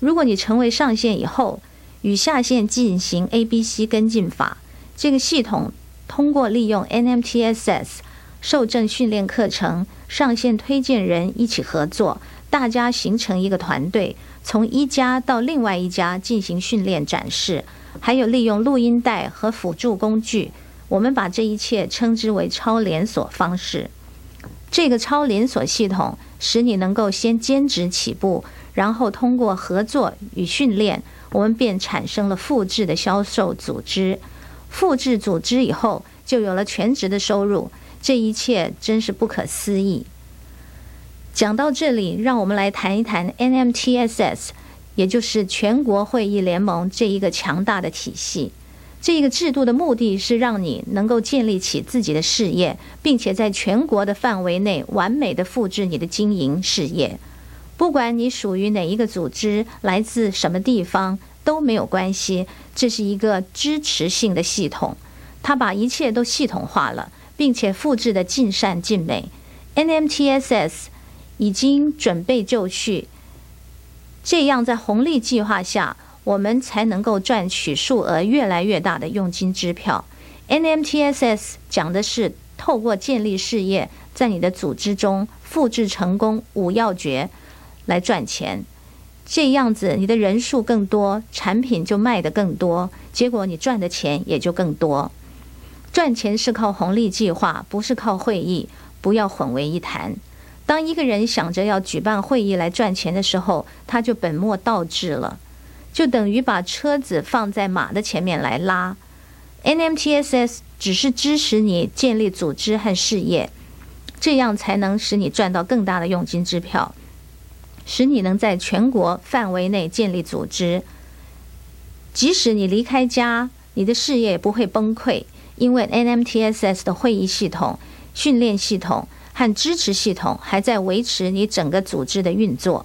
如果你成为上线以后，与下线进行 A、B、C 跟进法，这个系统通过利用 NMTSS 受证训练课程、上线推荐人一起合作，大家形成一个团队，从一家到另外一家进行训练展示，还有利用录音带和辅助工具。我们把这一切称之为超连锁方式。这个超连锁系统使你能够先兼职起步，然后通过合作与训练，我们便产生了复制的销售组织。复制组织以后，就有了全职的收入。这一切真是不可思议。讲到这里，让我们来谈一谈 NMTSS，也就是全国会议联盟这一个强大的体系。这一个制度的目的是让你能够建立起自己的事业，并且在全国的范围内完美的复制你的经营事业。不管你属于哪一个组织，来自什么地方都没有关系。这是一个支持性的系统，它把一切都系统化了，并且复制的尽善尽美。NMTSS 已经准备就绪，这样在红利计划下。我们才能够赚取数额越来越大的佣金支票。NMTSS 讲的是透过建立事业，在你的组织中复制成功五要诀来赚钱。这样子，你的人数更多，产品就卖得更多，结果你赚的钱也就更多。赚钱是靠红利计划，不是靠会议，不要混为一谈。当一个人想着要举办会议来赚钱的时候，他就本末倒置了。就等于把车子放在马的前面来拉，NMTSS 只是支持你建立组织和事业，这样才能使你赚到更大的佣金支票，使你能在全国范围内建立组织。即使你离开家，你的事业也不会崩溃，因为 NMTSS 的会议系统、训练系统和支持系统还在维持你整个组织的运作。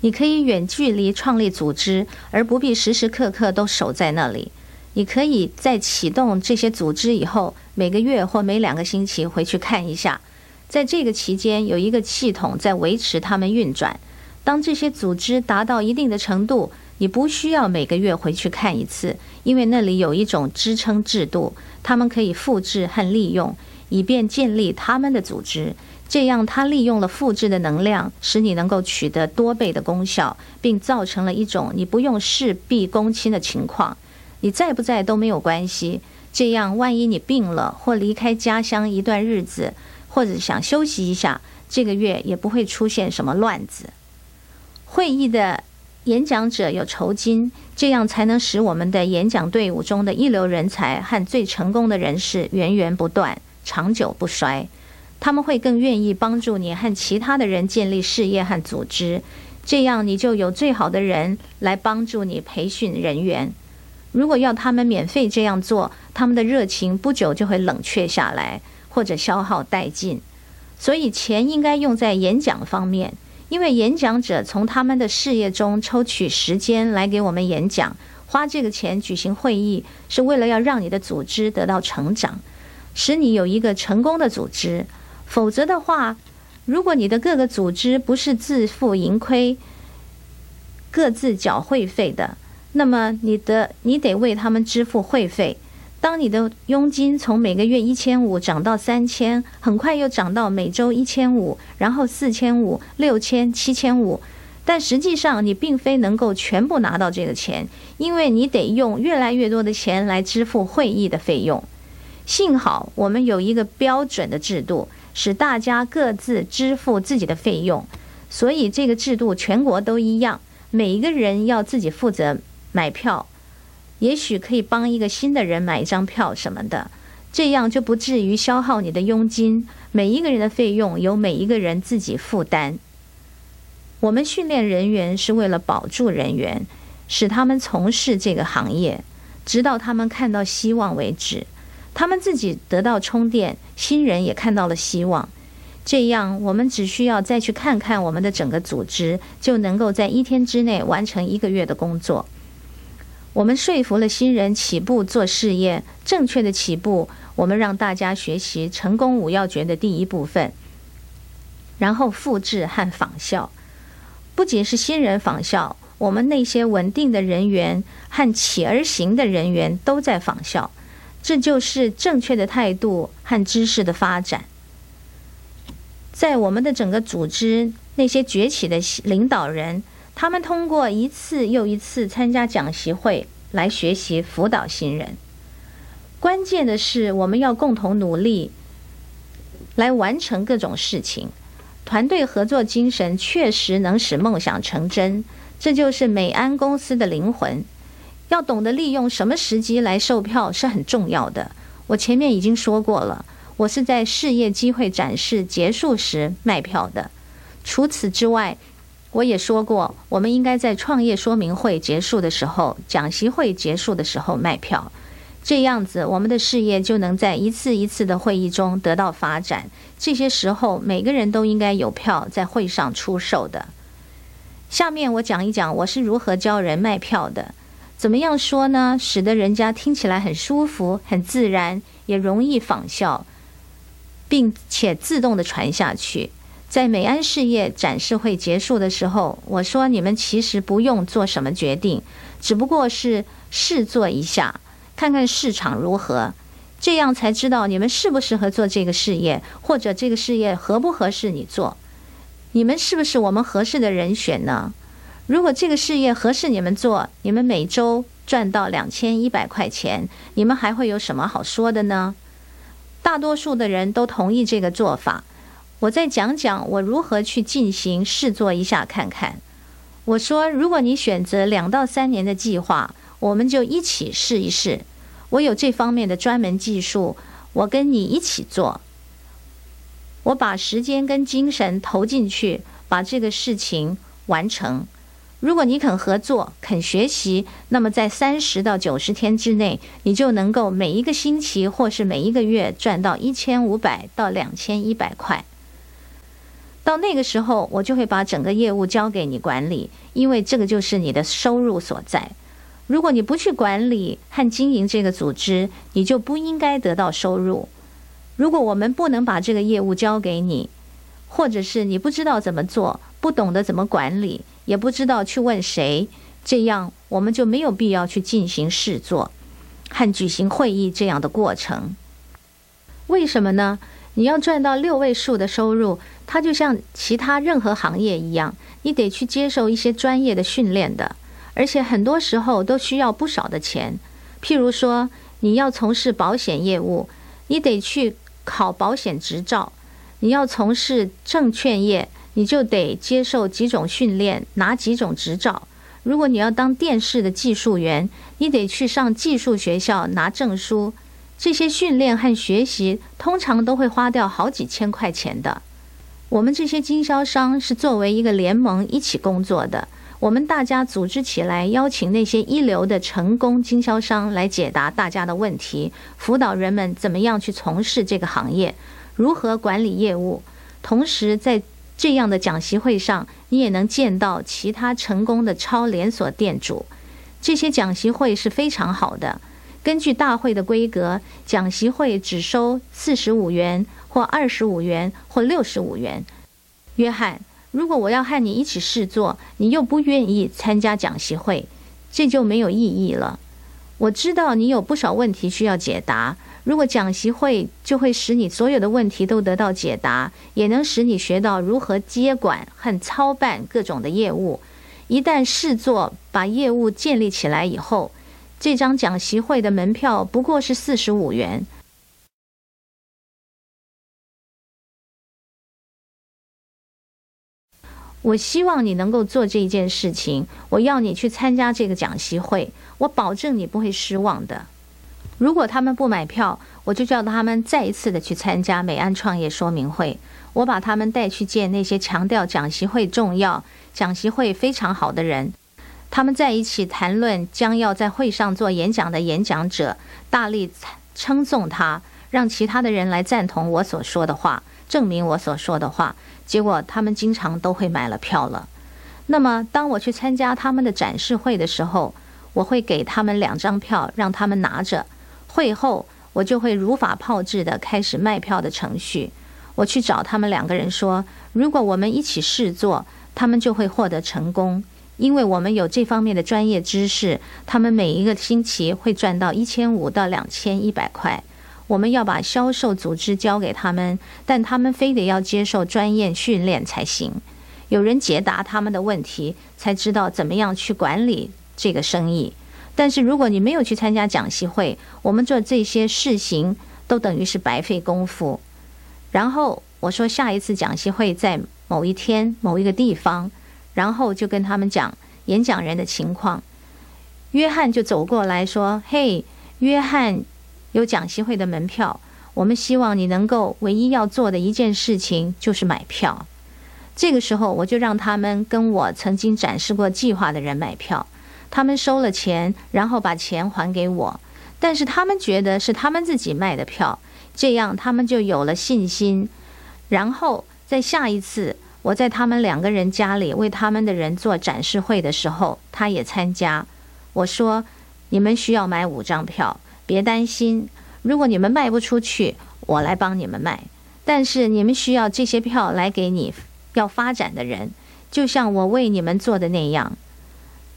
你可以远距离创立组织，而不必时时刻刻都守在那里。你可以在启动这些组织以后，每个月或每两个星期回去看一下。在这个期间，有一个系统在维持它们运转。当这些组织达到一定的程度，你不需要每个月回去看一次，因为那里有一种支撑制度，他们可以复制和利用，以便建立他们的组织。这样，它利用了复制的能量，使你能够取得多倍的功效，并造成了一种你不用事必躬亲的情况。你在不在都没有关系。这样，万一你病了或离开家乡一段日子，或者想休息一下，这个月也不会出现什么乱子。会议的演讲者有酬金，这样才能使我们的演讲队伍中的一流人才和最成功的人士源源不断、长久不衰。他们会更愿意帮助你和其他的人建立事业和组织，这样你就有最好的人来帮助你培训人员。如果要他们免费这样做，他们的热情不久就会冷却下来，或者消耗殆尽。所以钱应该用在演讲方面，因为演讲者从他们的事业中抽取时间来给我们演讲，花这个钱举行会议，是为了要让你的组织得到成长。使你有一个成功的组织。否则的话，如果你的各个组织不是自负盈亏、各自缴会费的，那么你的你得为他们支付会费。当你的佣金从每个月一千五涨到三千，很快又涨到每周一千五，然后四千五、六千、七千五，但实际上你并非能够全部拿到这个钱，因为你得用越来越多的钱来支付会议的费用。幸好我们有一个标准的制度，使大家各自支付自己的费用，所以这个制度全国都一样，每一个人要自己负责买票。也许可以帮一个新的人买一张票什么的，这样就不至于消耗你的佣金。每一个人的费用由每一个人自己负担。我们训练人员是为了保住人员，使他们从事这个行业，直到他们看到希望为止。他们自己得到充电，新人也看到了希望。这样，我们只需要再去看看我们的整个组织，就能够在一天之内完成一个月的工作。我们说服了新人起步做事业，正确的起步。我们让大家学习成功五要诀的第一部分，然后复制和仿效。不仅是新人仿效，我们那些稳定的人员和起而行的人员都在仿效。这就是正确的态度和知识的发展。在我们的整个组织，那些崛起的领导人。他们通过一次又一次参加讲习会来学习辅导新人。关键的是，我们要共同努力来完成各种事情。团队合作精神确实能使梦想成真，这就是美安公司的灵魂。要懂得利用什么时机来售票是很重要的。我前面已经说过了，我是在事业机会展示结束时卖票的。除此之外，我也说过，我们应该在创业说明会结束的时候、讲习会结束的时候卖票，这样子我们的事业就能在一次一次的会议中得到发展。这些时候，每个人都应该有票在会上出售的。下面我讲一讲我是如何教人卖票的。怎么样说呢？使得人家听起来很舒服、很自然，也容易仿效，并且自动的传下去。在美安事业展示会结束的时候，我说：“你们其实不用做什么决定，只不过是试做一下，看看市场如何，这样才知道你们适不适合做这个事业，或者这个事业合不合适你做。你们是不是我们合适的人选呢？如果这个事业合适你们做，你们每周赚到两千一百块钱，你们还会有什么好说的呢？大多数的人都同意这个做法。”我再讲讲我如何去进行试做一下看看。我说，如果你选择两到三年的计划，我们就一起试一试。我有这方面的专门技术，我跟你一起做。我把时间跟精神投进去，把这个事情完成。如果你肯合作、肯学习，那么在三十到九十天之内，你就能够每一个星期或是每一个月赚到一千五百到两千一百块。到那个时候，我就会把整个业务交给你管理，因为这个就是你的收入所在。如果你不去管理和经营这个组织，你就不应该得到收入。如果我们不能把这个业务交给你，或者是你不知道怎么做，不懂得怎么管理，也不知道去问谁，这样我们就没有必要去进行试做和举行会议这样的过程。为什么呢？你要赚到六位数的收入，它就像其他任何行业一样，你得去接受一些专业的训练的，而且很多时候都需要不少的钱。譬如说，你要从事保险业务，你得去考保险执照；你要从事证券业，你就得接受几种训练，拿几种执照。如果你要当电视的技术员，你得去上技术学校拿证书。这些训练和学习通常都会花掉好几千块钱的。我们这些经销商是作为一个联盟一起工作的，我们大家组织起来，邀请那些一流的成功经销商来解答大家的问题，辅导人们怎么样去从事这个行业，如何管理业务。同时，在这样的讲习会上，你也能见到其他成功的超连锁店主。这些讲习会是非常好的。根据大会的规格，讲习会只收四十五元，或二十五元，或六十五元。约翰，如果我要和你一起试做，你又不愿意参加讲习会，这就没有意义了。我知道你有不少问题需要解答。如果讲习会就会使你所有的问题都得到解答，也能使你学到如何接管和操办各种的业务。一旦试做把业务建立起来以后，这张讲习会的门票不过是四十五元。我希望你能够做这一件事情。我要你去参加这个讲习会，我保证你不会失望的。如果他们不买票，我就叫他们再一次的去参加美安创业说明会。我把他们带去见那些强调讲习会重要、讲习会非常好的人。他们在一起谈论将要在会上做演讲的演讲者，大力称颂他，让其他的人来赞同我所说的话，证明我所说的话。结果他们经常都会买了票了。那么，当我去参加他们的展示会的时候，我会给他们两张票，让他们拿着。会后，我就会如法炮制的开始卖票的程序。我去找他们两个人说，如果我们一起试做，他们就会获得成功。因为我们有这方面的专业知识，他们每一个星期会赚到一千五到两千一百块。我们要把销售组织交给他们，但他们非得要接受专业训练才行。有人解答他们的问题，才知道怎么样去管理这个生意。但是如果你没有去参加讲习会，我们做这些事情都等于是白费功夫。然后我说下一次讲习会在某一天某一个地方。然后就跟他们讲演讲人的情况，约翰就走过来说：“嘿，约翰，有讲习会的门票，我们希望你能够唯一要做的一件事情就是买票。”这个时候，我就让他们跟我曾经展示过计划的人买票，他们收了钱，然后把钱还给我，但是他们觉得是他们自己卖的票，这样他们就有了信心，然后在下一次。我在他们两个人家里为他们的人做展示会的时候，他也参加。我说：“你们需要买五张票，别担心。如果你们卖不出去，我来帮你们卖。但是你们需要这些票来给你要发展的人，就像我为你们做的那样。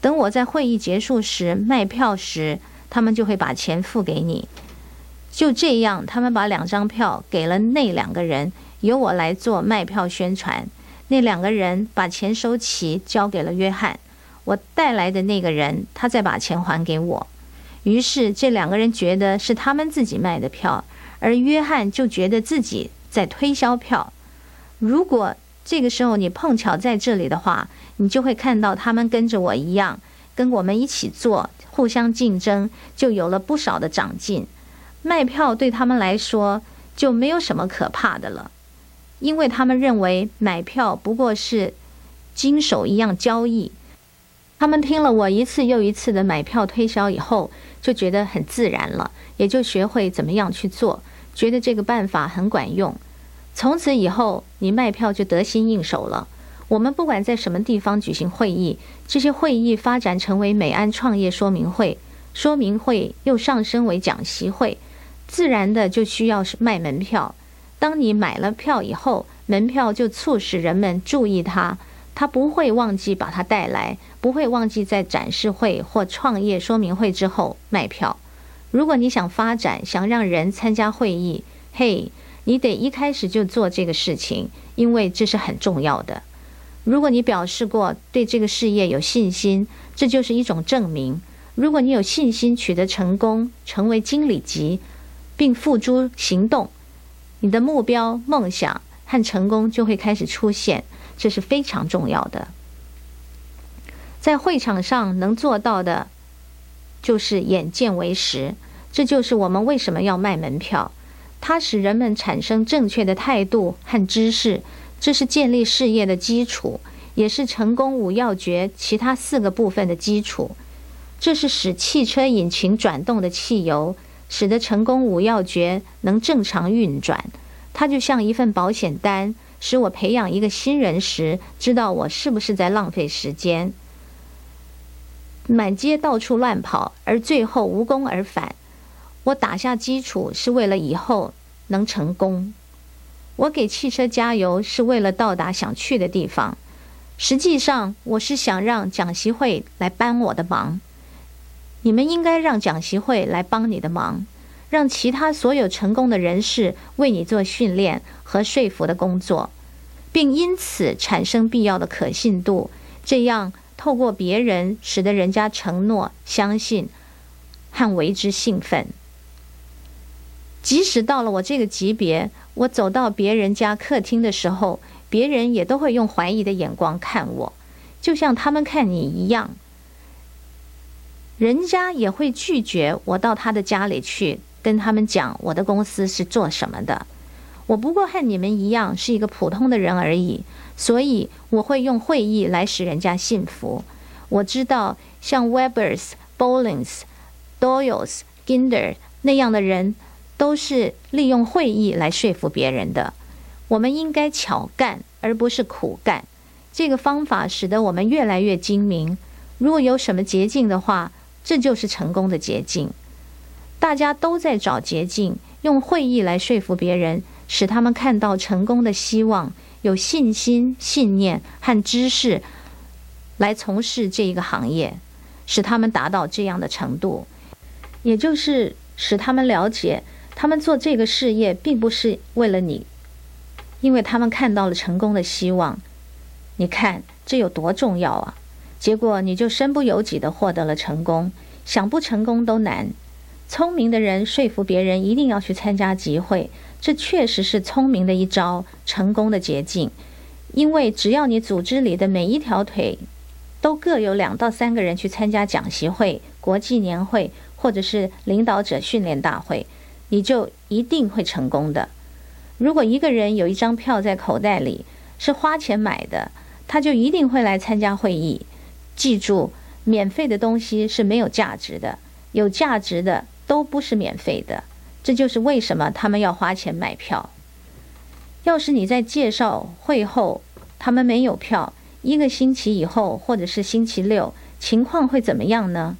等我在会议结束时卖票时，他们就会把钱付给你。就这样，他们把两张票给了那两个人，由我来做卖票宣传。”那两个人把钱收齐，交给了约翰。我带来的那个人，他再把钱还给我。于是这两个人觉得是他们自己卖的票，而约翰就觉得自己在推销票。如果这个时候你碰巧在这里的话，你就会看到他们跟着我一样，跟我们一起做，互相竞争，就有了不少的长进。卖票对他们来说就没有什么可怕的了。因为他们认为买票不过是经手一样交易，他们听了我一次又一次的买票推销以后，就觉得很自然了，也就学会怎么样去做，觉得这个办法很管用。从此以后，你卖票就得心应手了。我们不管在什么地方举行会议，这些会议发展成为美安创业说明会，说明会又上升为讲习会，自然的就需要卖门票。当你买了票以后，门票就促使人们注意它，他不会忘记把它带来，不会忘记在展示会或创业说明会之后卖票。如果你想发展，想让人参加会议，嘿，你得一开始就做这个事情，因为这是很重要的。如果你表示过对这个事业有信心，这就是一种证明。如果你有信心取得成功，成为经理级，并付诸行动。你的目标、梦想和成功就会开始出现，这是非常重要的。在会场上能做到的，就是眼见为实。这就是我们为什么要卖门票，它使人们产生正确的态度和知识，这是建立事业的基础，也是成功五要诀其他四个部分的基础。这是使汽车引擎转动的汽油。使得成功五要诀能正常运转，它就像一份保险单，使我培养一个新人时，知道我是不是在浪费时间，满街到处乱跑，而最后无功而返。我打下基础是为了以后能成功。我给汽车加油是为了到达想去的地方。实际上，我是想让讲习会来帮我的忙。你们应该让讲习会来帮你的忙，让其他所有成功的人士为你做训练和说服的工作，并因此产生必要的可信度。这样，透过别人，使得人家承诺、相信和为之兴奋。即使到了我这个级别，我走到别人家客厅的时候，别人也都会用怀疑的眼光看我，就像他们看你一样。人家也会拒绝我到他的家里去跟他们讲我的公司是做什么的。我不过和你们一样是一个普通的人而已，所以我会用会议来使人家信服。我知道像 Webbers、Bollings、Doyles、Ginder 那样的人。都是利用会议来说服别人的。我们应该巧干，而不是苦干。这个方法使得我们越来越精明。如果有什么捷径的话，这就是成功的捷径。大家都在找捷径，用会议来说服别人，使他们看到成功的希望，有信心、信念和知识来从事这一个行业，使他们达到这样的程度，也就是使他们了解。他们做这个事业并不是为了你，因为他们看到了成功的希望。你看这有多重要啊！结果你就身不由己的获得了成功，想不成功都难。聪明的人说服别人一定要去参加集会，这确实是聪明的一招，成功的捷径。因为只要你组织里的每一条腿都各有两到三个人去参加讲习会、国际年会，或者是领导者训练大会。你就一定会成功的。如果一个人有一张票在口袋里，是花钱买的，他就一定会来参加会议。记住，免费的东西是没有价值的，有价值的都不是免费的。这就是为什么他们要花钱买票。要是你在介绍会后，他们没有票，一个星期以后或者是星期六，情况会怎么样呢？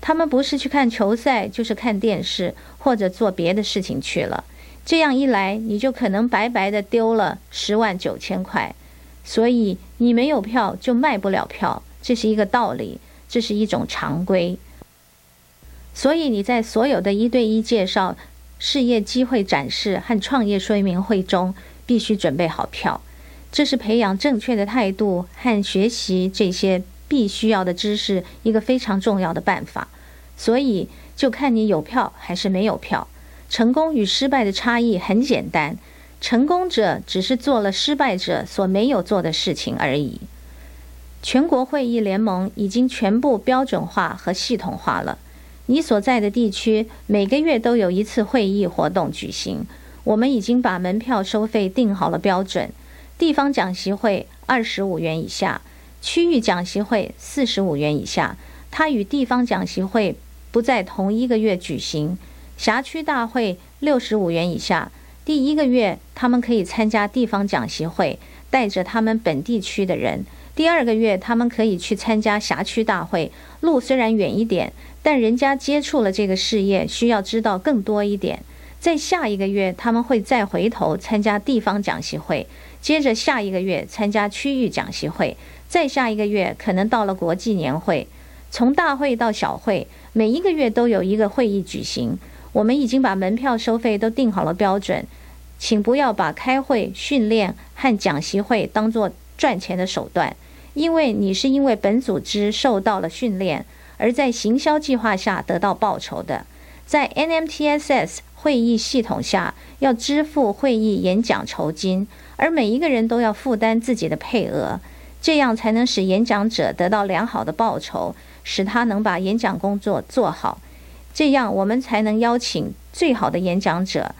他们不是去看球赛，就是看电视或者做别的事情去了。这样一来，你就可能白白的丢了十万九千块。所以你没有票就卖不了票，这是一个道理，这是一种常规。所以你在所有的一对一介绍、事业机会展示和创业说明会中，必须准备好票。这是培养正确的态度和学习这些。必须要的知识，一个非常重要的办法，所以就看你有票还是没有票。成功与失败的差异很简单，成功者只是做了失败者所没有做的事情而已。全国会议联盟已经全部标准化和系统化了。你所在的地区每个月都有一次会议活动举行。我们已经把门票收费定好了标准，地方讲习会二十五元以下。区域讲习会四十五元以下，它与地方讲习会不在同一个月举行。辖区大会六十五元以下，第一个月他们可以参加地方讲习会，带着他们本地区的人；第二个月他们可以去参加辖区大会，路虽然远一点，但人家接触了这个事业，需要知道更多一点。在下一个月他们会再回头参加地方讲习会，接着下一个月参加区域讲习会。再下一个月，可能到了国际年会，从大会到小会，每一个月都有一个会议举行。我们已经把门票收费都定好了标准，请不要把开会、训练和讲习会当作赚钱的手段，因为你是因为本组织受到了训练，而在行销计划下得到报酬的。在 NMTSS 会议系统下，要支付会议演讲酬金，而每一个人都要负担自己的配额。这样才能使演讲者得到良好的报酬，使他能把演讲工作做好。这样我们才能邀请最好的演讲者。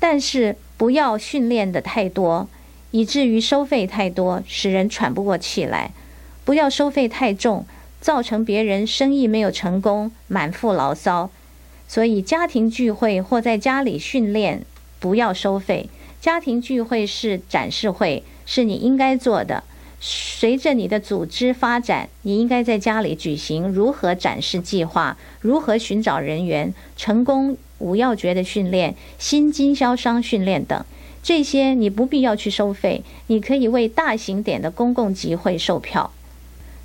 但是不要训练的太多，以至于收费太多，使人喘不过气来。不要收费太重，造成别人生意没有成功，满腹牢骚。所以家庭聚会或在家里训练不要收费。家庭聚会是展示会，是你应该做的。随着你的组织发展，你应该在家里举行如何展示计划、如何寻找人员、成功五要诀的训练、新经销商训练等。这些你不必要去收费，你可以为大型点的公共集会售票。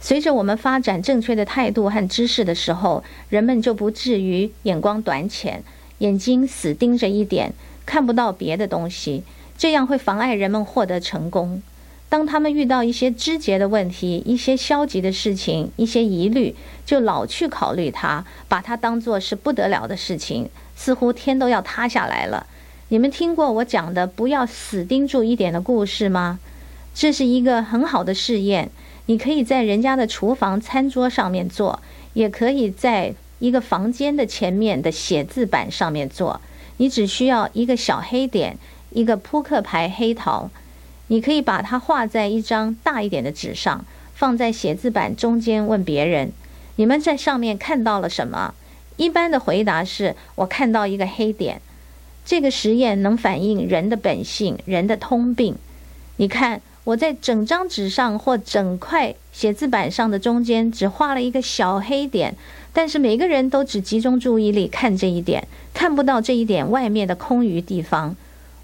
随着我们发展正确的态度和知识的时候，人们就不至于眼光短浅，眼睛死盯着一点，看不到别的东西，这样会妨碍人们获得成功。当他们遇到一些枝节的问题、一些消极的事情、一些疑虑，就老去考虑它，把它当作是不得了的事情，似乎天都要塌下来了。你们听过我讲的“不要死盯住一点”的故事吗？这是一个很好的试验。你可以在人家的厨房餐桌上面做，也可以在一个房间的前面的写字板上面做。你只需要一个小黑点，一个扑克牌黑桃。你可以把它画在一张大一点的纸上，放在写字板中间，问别人：“你们在上面看到了什么？”一般的回答是：“我看到一个黑点。”这个实验能反映人的本性，人的通病。你看，我在整张纸上或整块写字板上的中间只画了一个小黑点，但是每个人都只集中注意力看这一点，看不到这一点外面的空余地方。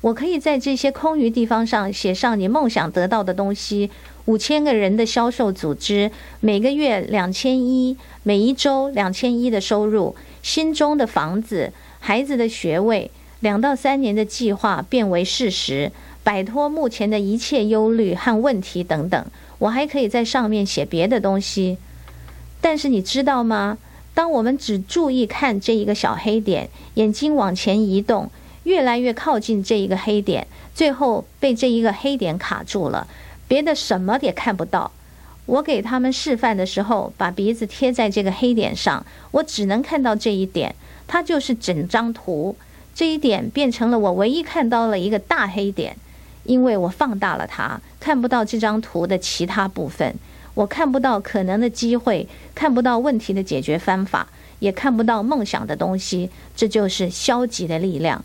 我可以在这些空余地方上写上你梦想得到的东西：五千个人的销售组织，每个月两千一，每一周两千一的收入，心中的房子，孩子的学位，两到三年的计划变为事实，摆脱目前的一切忧虑和问题等等。我还可以在上面写别的东西，但是你知道吗？当我们只注意看这一个小黑点，眼睛往前移动。越来越靠近这一个黑点，最后被这一个黑点卡住了，别的什么也看不到。我给他们示范的时候，把鼻子贴在这个黑点上，我只能看到这一点，它就是整张图。这一点变成了我唯一看到了一个大黑点，因为我放大了它，看不到这张图的其他部分，我看不到可能的机会，看不到问题的解决方法，也看不到梦想的东西。这就是消极的力量。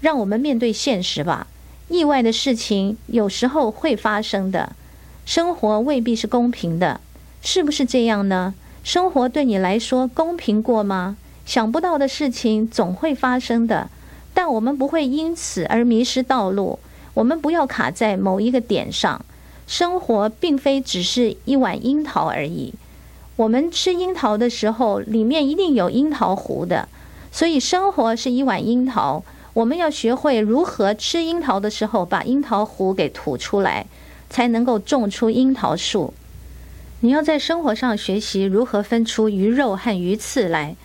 让我们面对现实吧。意外的事情有时候会发生的，生活未必是公平的，是不是这样呢？生活对你来说公平过吗？想不到的事情总会发生的，但我们不会因此而迷失道路。我们不要卡在某一个点上。生活并非只是一碗樱桃而已。我们吃樱桃的时候，里面一定有樱桃核的，所以生活是一碗樱桃。我们要学会如何吃樱桃的时候把樱桃核给吐出来，才能够种出樱桃树。你要在生活上学习如何分出鱼肉和鱼刺来。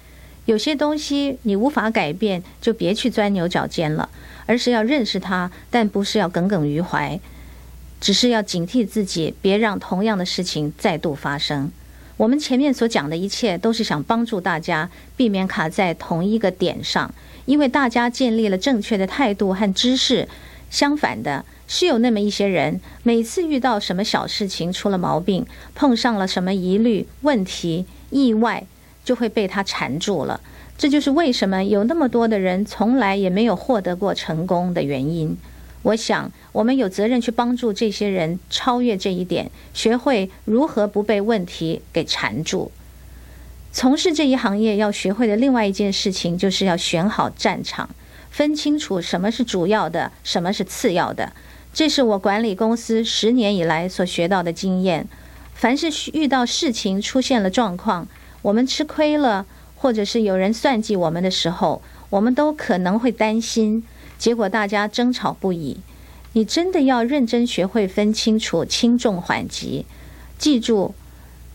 有些东西你无法改变，就别去钻牛角尖了，而是要认识它，但不是要耿耿于怀，只是要警惕自己，别让同样的事情再度发生。我们前面所讲的一切，都是想帮助大家避免卡在同一个点上。因为大家建立了正确的态度和知识，相反的是有那么一些人，每次遇到什么小事情出了毛病，碰上了什么疑虑、问题、意外，就会被他缠住了。这就是为什么有那么多的人从来也没有获得过成功的原因。我想，我们有责任去帮助这些人超越这一点，学会如何不被问题给缠住。从事这一行业要学会的另外一件事情，就是要选好战场，分清楚什么是主要的，什么是次要的。这是我管理公司十年以来所学到的经验。凡是遇到事情出现了状况，我们吃亏了，或者是有人算计我们的时候，我们都可能会担心，结果大家争吵不已。你真的要认真学会分清楚轻重缓急。记住，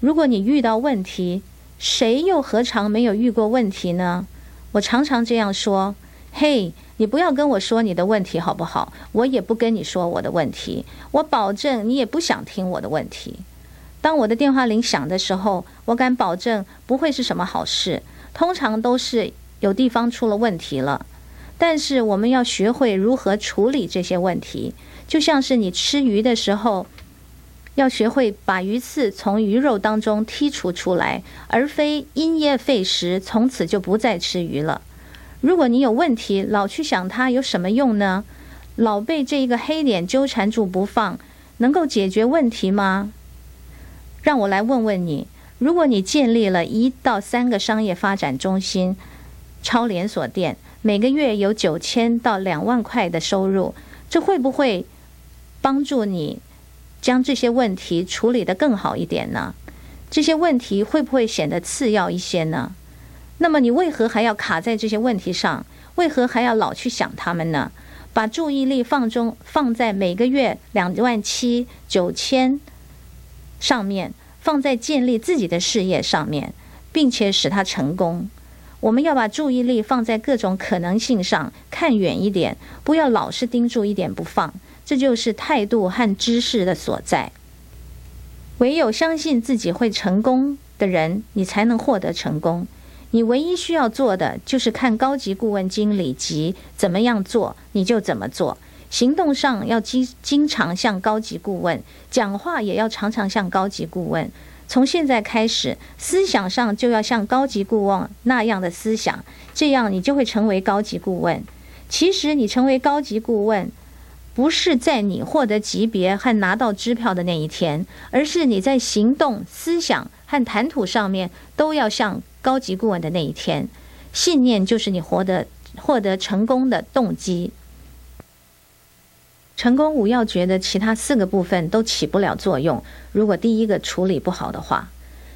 如果你遇到问题，谁又何尝没有遇过问题呢？我常常这样说：“嘿，你不要跟我说你的问题好不好？我也不跟你说我的问题。我保证你也不想听我的问题。当我的电话铃响的时候，我敢保证不会是什么好事，通常都是有地方出了问题了。但是我们要学会如何处理这些问题，就像是你吃鱼的时候。”要学会把鱼刺从鱼肉当中剔除出来，而非因噎废食，从此就不再吃鱼了。如果你有问题，老去想它有什么用呢？老被这一个黑点纠缠住不放，能够解决问题吗？让我来问问你：如果你建立了一到三个商业发展中心、超连锁店，每个月有九千到两万块的收入，这会不会帮助你将这些问题处理得更好一点呢？这些问题会不会显得次要一些呢？那么你为何还要卡在这些问题上？为何还要老去想他们呢？把注意力放中放在每个月两万七九千。上面放在建立自己的事业上面，并且使它成功。我们要把注意力放在各种可能性上，看远一点，不要老是盯住一点不放。这就是态度和知识的所在。唯有相信自己会成功的人，你才能获得成功。你唯一需要做的就是看高级顾问经理级怎么样做，你就怎么做。行动上要经经常向高级顾问讲话，也要常常向高级顾问。从现在开始，思想上就要像高级顾问那样的思想，这样你就会成为高级顾问。其实，你成为高级顾问，不是在你获得级别和拿到支票的那一天，而是你在行动、思想和谈吐上面都要像高级顾问的那一天。信念就是你获得获得成功的动机。成功五要诀的其他四个部分都起不了作用。如果第一个处理不好的话，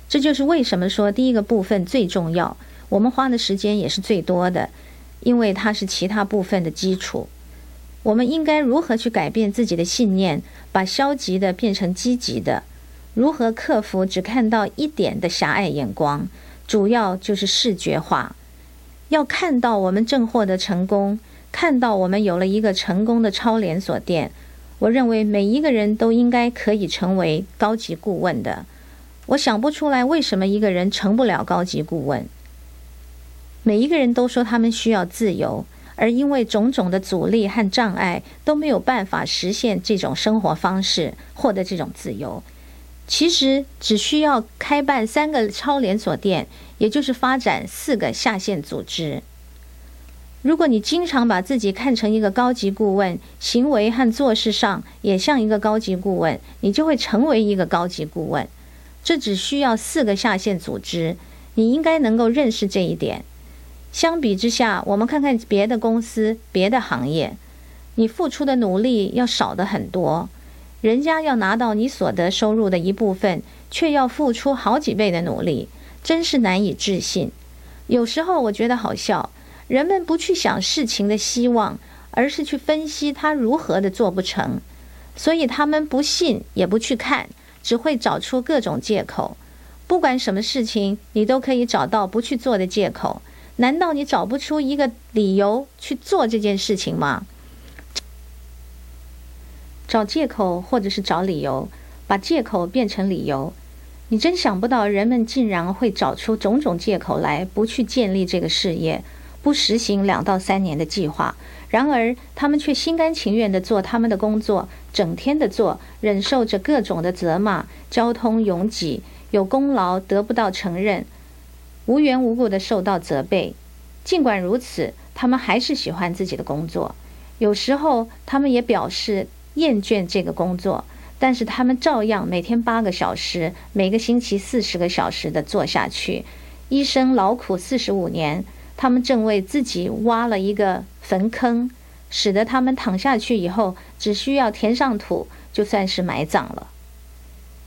这就是为什么说第一个部分最重要，我们花的时间也是最多的，因为它是其他部分的基础。我们应该如何去改变自己的信念，把消极的变成积极的？如何克服只看到一点的狭隘眼光？主要就是视觉化，要看到我们正获得成功。看到我们有了一个成功的超连锁店，我认为每一个人都应该可以成为高级顾问的。我想不出来为什么一个人成不了高级顾问。每一个人都说他们需要自由，而因为种种的阻力和障碍，都没有办法实现这种生活方式，获得这种自由。其实只需要开办三个超连锁店，也就是发展四个下线组织。如果你经常把自己看成一个高级顾问，行为和做事上也像一个高级顾问，你就会成为一个高级顾问。这只需要四个下线组织，你应该能够认识这一点。相比之下，我们看看别的公司、别的行业，你付出的努力要少的很多，人家要拿到你所得收入的一部分，却要付出好几倍的努力，真是难以置信。有时候我觉得好笑。人们不去想事情的希望，而是去分析他如何的做不成，所以他们不信也不去看，只会找出各种借口。不管什么事情，你都可以找到不去做的借口。难道你找不出一个理由去做这件事情吗？找借口或者是找理由，把借口变成理由，你真想不到人们竟然会找出种种借口来，不去建立这个事业。不实行两到三年的计划，然而他们却心甘情愿地做他们的工作，整天的做，忍受着各种的责骂，交通拥挤，有功劳得不到承认，无缘无故地受到责备。尽管如此，他们还是喜欢自己的工作。有时候，他们也表示厌倦这个工作，但是他们照样每天八个小时，每个星期四十个小时的做下去。医生劳苦四十五年。他们正为自己挖了一个坟坑，使得他们躺下去以后，只需要填上土，就算是埋葬了。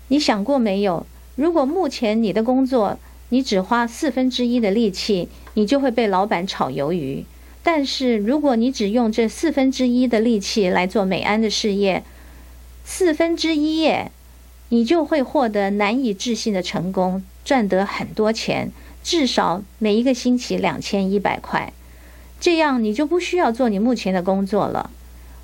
你想过没有？如果目前你的工作，你只花四分之一的力气，你就会被老板炒鱿鱼；但是如果你只用这四分之一的力气来做美安的事业，四分之一耶，你就会获得难以置信的成功，赚得很多钱。至少每一个星期两千一百块，这样你就不需要做你目前的工作了。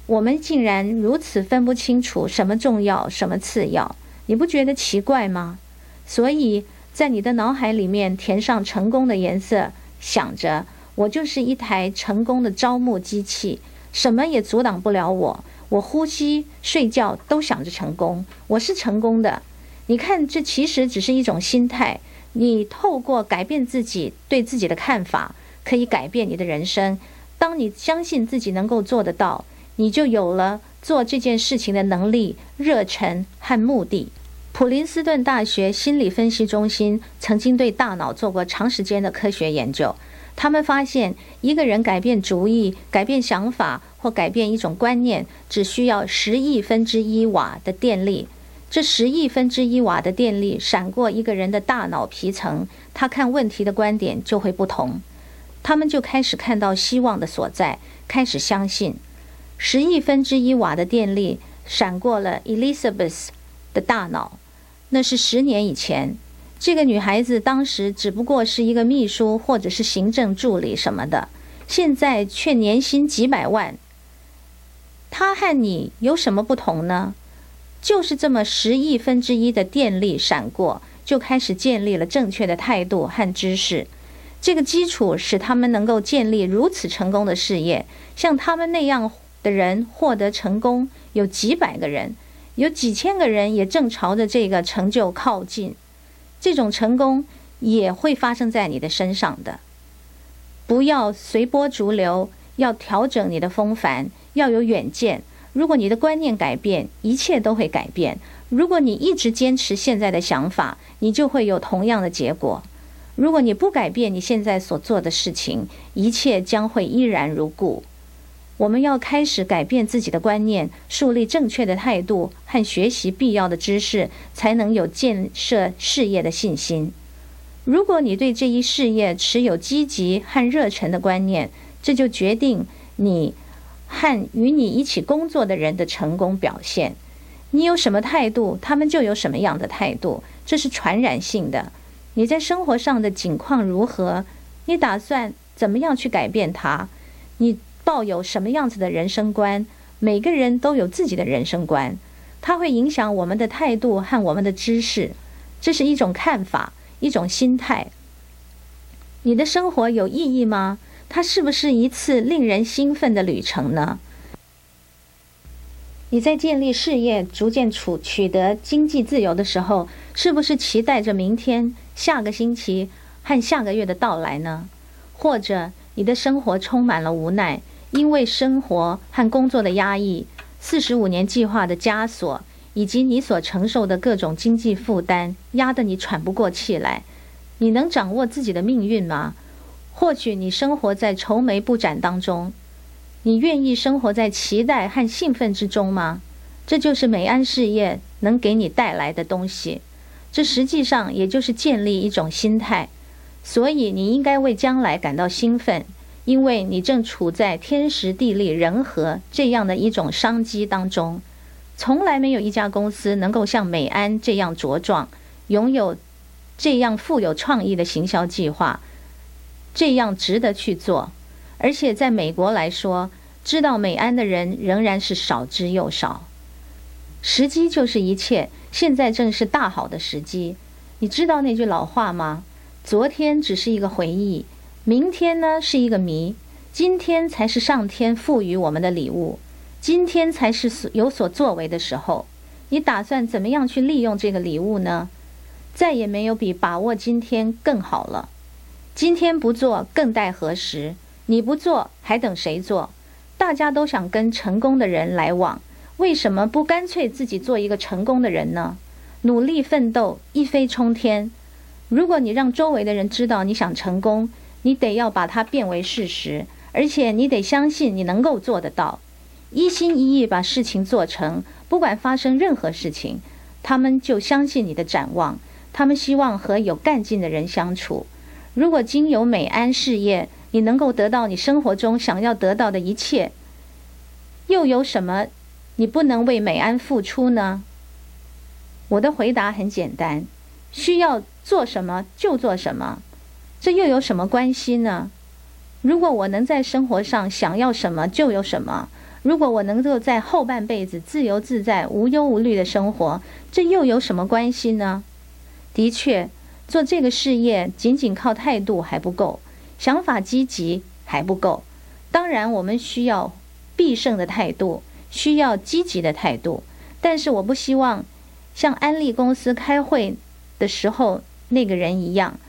我们竟然如此分不清楚什么重要，什么次要，你不觉得奇怪吗？所以在你的脑海里面填上成功的颜色，想着我就是一台成功的招募机器，什么也阻挡不了我。我呼吸、睡觉都想着成功，我是成功的。你看，这其实只是一种心态。你透过改变自己对自己的看法，可以改变你的人生。当你相信自己能够做得到，你就有了做这件事情的能力、热忱和目的。普林斯顿大学心理分析中心曾经对大脑做过长时间的科学研究，他们发现，一个人改变主意、改变想法或改变一种观念，只需要十亿分之一瓦的电力。这十亿分之一瓦的电力闪过一个人的大脑皮层，他看问题的观点就会不同。他们就开始看到希望的所在，开始相信。十亿分之一瓦的电力闪过了 Elizabeth 的大脑，那是十年以前。这个女孩子当时只不过是一个秘书或者是行政助理什么的，现在却年薪几百万。她和你有什么不同呢？就是这么十亿分之一的电力闪过，就开始建立了正确的态度和知识。这个基础使他们能够建立如此成功的事业。像他们那样的人获得成功，有几百个人，有几千个人也正朝着这个成就靠近。这种成功也会发生在你的身上的。不要随波逐流，要调整你的风帆，要有远见。如果你的观念改变，一切都会改变。如果你一直坚持现在的想法，你就会有同样的结果。如果你不改变你现在所做的事情，一切将会依然如故。我们要开始改变自己的观念，树立正确的态度和学习必要的知识，才能有建设事业的信心。如果你对这一事业持有积极和热忱的观念，这就决定你。和与你一起工作的人的成功表现，你有什么态度，他们就有什么样的态度，这是传染性的。你在生活上的境况如何？你打算怎么样去改变它？你抱有什么样子的人生观？每个人都有自己的人生观，它会影响我们的态度和我们的知识。这是一种看法，一种心态。你的生活有意义吗？它是不是一次令人兴奋的旅程呢？你在建立事业、逐渐处取得经济自由的时候，是不是期待着明天、下个星期和下个月的到来呢？或者你的生活充满了无奈，因为生活和工作的压抑、四十五年计划的枷锁，以及你所承受的各种经济负担，压得你喘不过气来？你能掌握自己的命运吗？或许你生活在愁眉不展当中，你愿意生活在期待和兴奋之中吗？这就是美安事业能给你带来的东西。这实际上也就是建立一种心态。所以你应该为将来感到兴奋，因为你正处在天时地利人和这样的一种商机当中。从来没有一家公司能够像美安这样茁壮，拥有这样富有创意的行销计划。这样值得去做，而且在美国来说，知道美安的人仍然是少之又少。时机就是一切，现在正是大好的时机。你知道那句老话吗？昨天只是一个回忆，明天呢是一个谜，今天才是上天赋予我们的礼物，今天才是所有所作为的时候。你打算怎么样去利用这个礼物呢？再也没有比把握今天更好了。今天不做，更待何时？你不做，还等谁做？大家都想跟成功的人来往，为什么不干脆自己做一个成功的人呢？努力奋斗，一飞冲天。如果你让周围的人知道你想成功，你得要把它变为事实，而且你得相信你能够做得到，一心一意把事情做成。不管发生任何事情，他们就相信你的展望，他们希望和有干劲的人相处。如果经由美安事业，你能够得到你生活中想要得到的一切，又有什么你不能为美安付出呢？我的回答很简单：需要做什么就做什么，这又有什么关系呢？如果我能在生活上想要什么就有什么，如果我能够在后半辈子自由自在、无忧无虑的生活，这又有什么关系呢？的确。做这个事业，仅仅靠态度还不够，想法积极还不够。当然，我们需要必胜的态度，需要积极的态度。但是，我不希望像安利公司开会的时候那个人一样，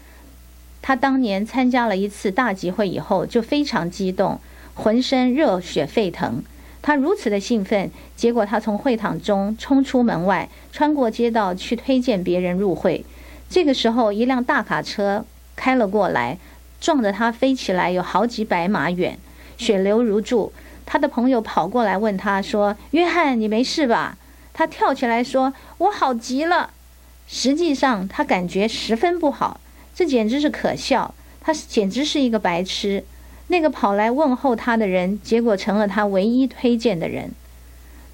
他当年参加了一次大集会以后就非常激动，浑身热血沸腾。他如此的兴奋，结果他从会堂中冲出门外，穿过街道去推荐别人入会。这个时候，一辆大卡车开了过来，撞得他飞起来有好几百码远，血流如注。他的朋友跑过来问他说：“约翰，你没事吧？”他跳起来说：“我好极了。”实际上，他感觉十分不好，这简直是可笑。他简直是一个白痴。那个跑来问候他的人，结果成了他唯一推荐的人。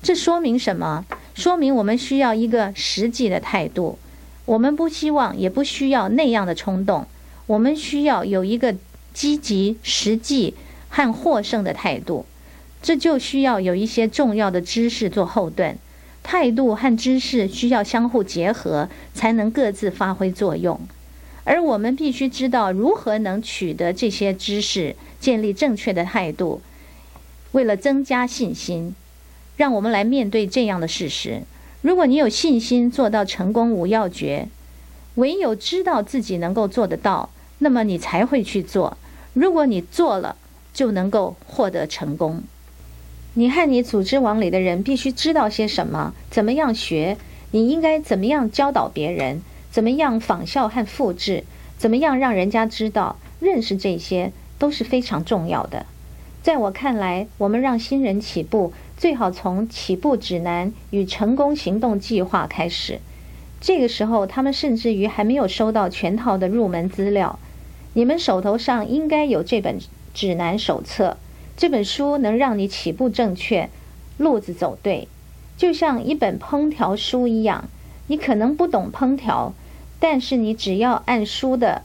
这说明什么？说明我们需要一个实际的态度。我们不希望，也不需要那样的冲动。我们需要有一个积极、实际和获胜的态度。这就需要有一些重要的知识做后盾。态度和知识需要相互结合，才能各自发挥作用。而我们必须知道如何能取得这些知识，建立正确的态度。为了增加信心，让我们来面对这样的事实：如果你有信心做到成功无要诀，唯有知道自己能够做得到，那么你才会去做。如果你做了，就能够获得成功。你和你组织网里的人必须知道些什么，怎么样学，你应该怎么样教导别人。怎么样仿效和复制？怎么样让人家知道、认识这些都是非常重要的。在我看来，我们让新人起步，最好从起步指南与成功行动计划开始。这个时候，他们甚至于还没有收到全套的入门资料。你们手头上应该有这本指南手册。这本书能让你起步正确，路子走对，就像一本烹调书一样。你可能不懂烹调。但是你只要按书的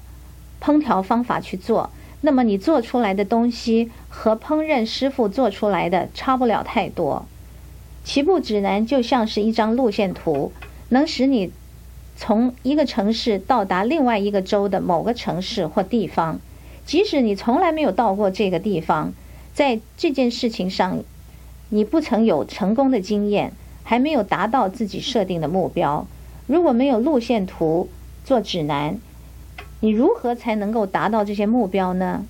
烹调方法去做，那么你做出来的东西和烹饪师傅做出来的差不了太多。起步指南就像是一张路线图，能使你从一个城市到达另外一个州的某个城市或地方。即使你从来没有到过这个地方，在这件事情上你不曾有成功的经验，还没有达到自己设定的目标。如果没有路线图，做指南，你如何才能够达到这些目标呢？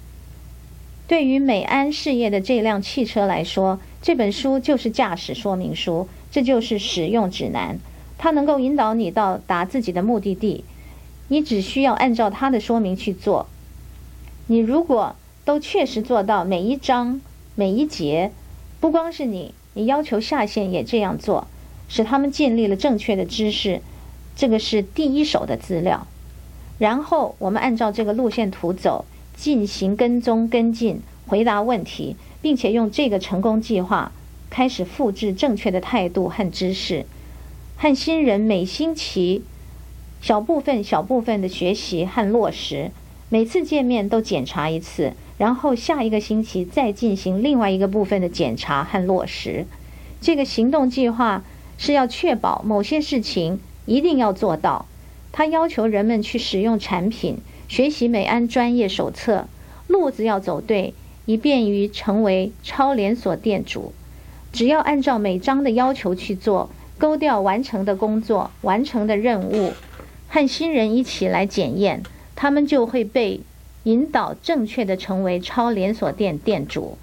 对于美安事业的这辆汽车来说，这本书就是驾驶说明书，这就是使用指南。它能够引导你到达自己的目的地，你只需要按照它的说明去做。你如果都确实做到每一章每一节，不光是你，你要求下线也这样做，使他们建立了正确的知识。这个是第一手的资料，然后我们按照这个路线图走，进行跟踪跟进，回答问题，并且用这个成功计划开始复制正确的态度和知识，和新人每星期小部分小部分的学习和落实，每次见面都检查一次，然后下一个星期再进行另外一个部分的检查和落实。这个行动计划是要确保某些事情。一定要做到。他要求人们去使用产品，学习美安专业手册，路子要走对，以便于成为超连锁店主。只要按照每章的要求去做，勾掉完成的工作、完成的任务，和新人一起来检验，他们就会被引导正确的成为超连锁店店主。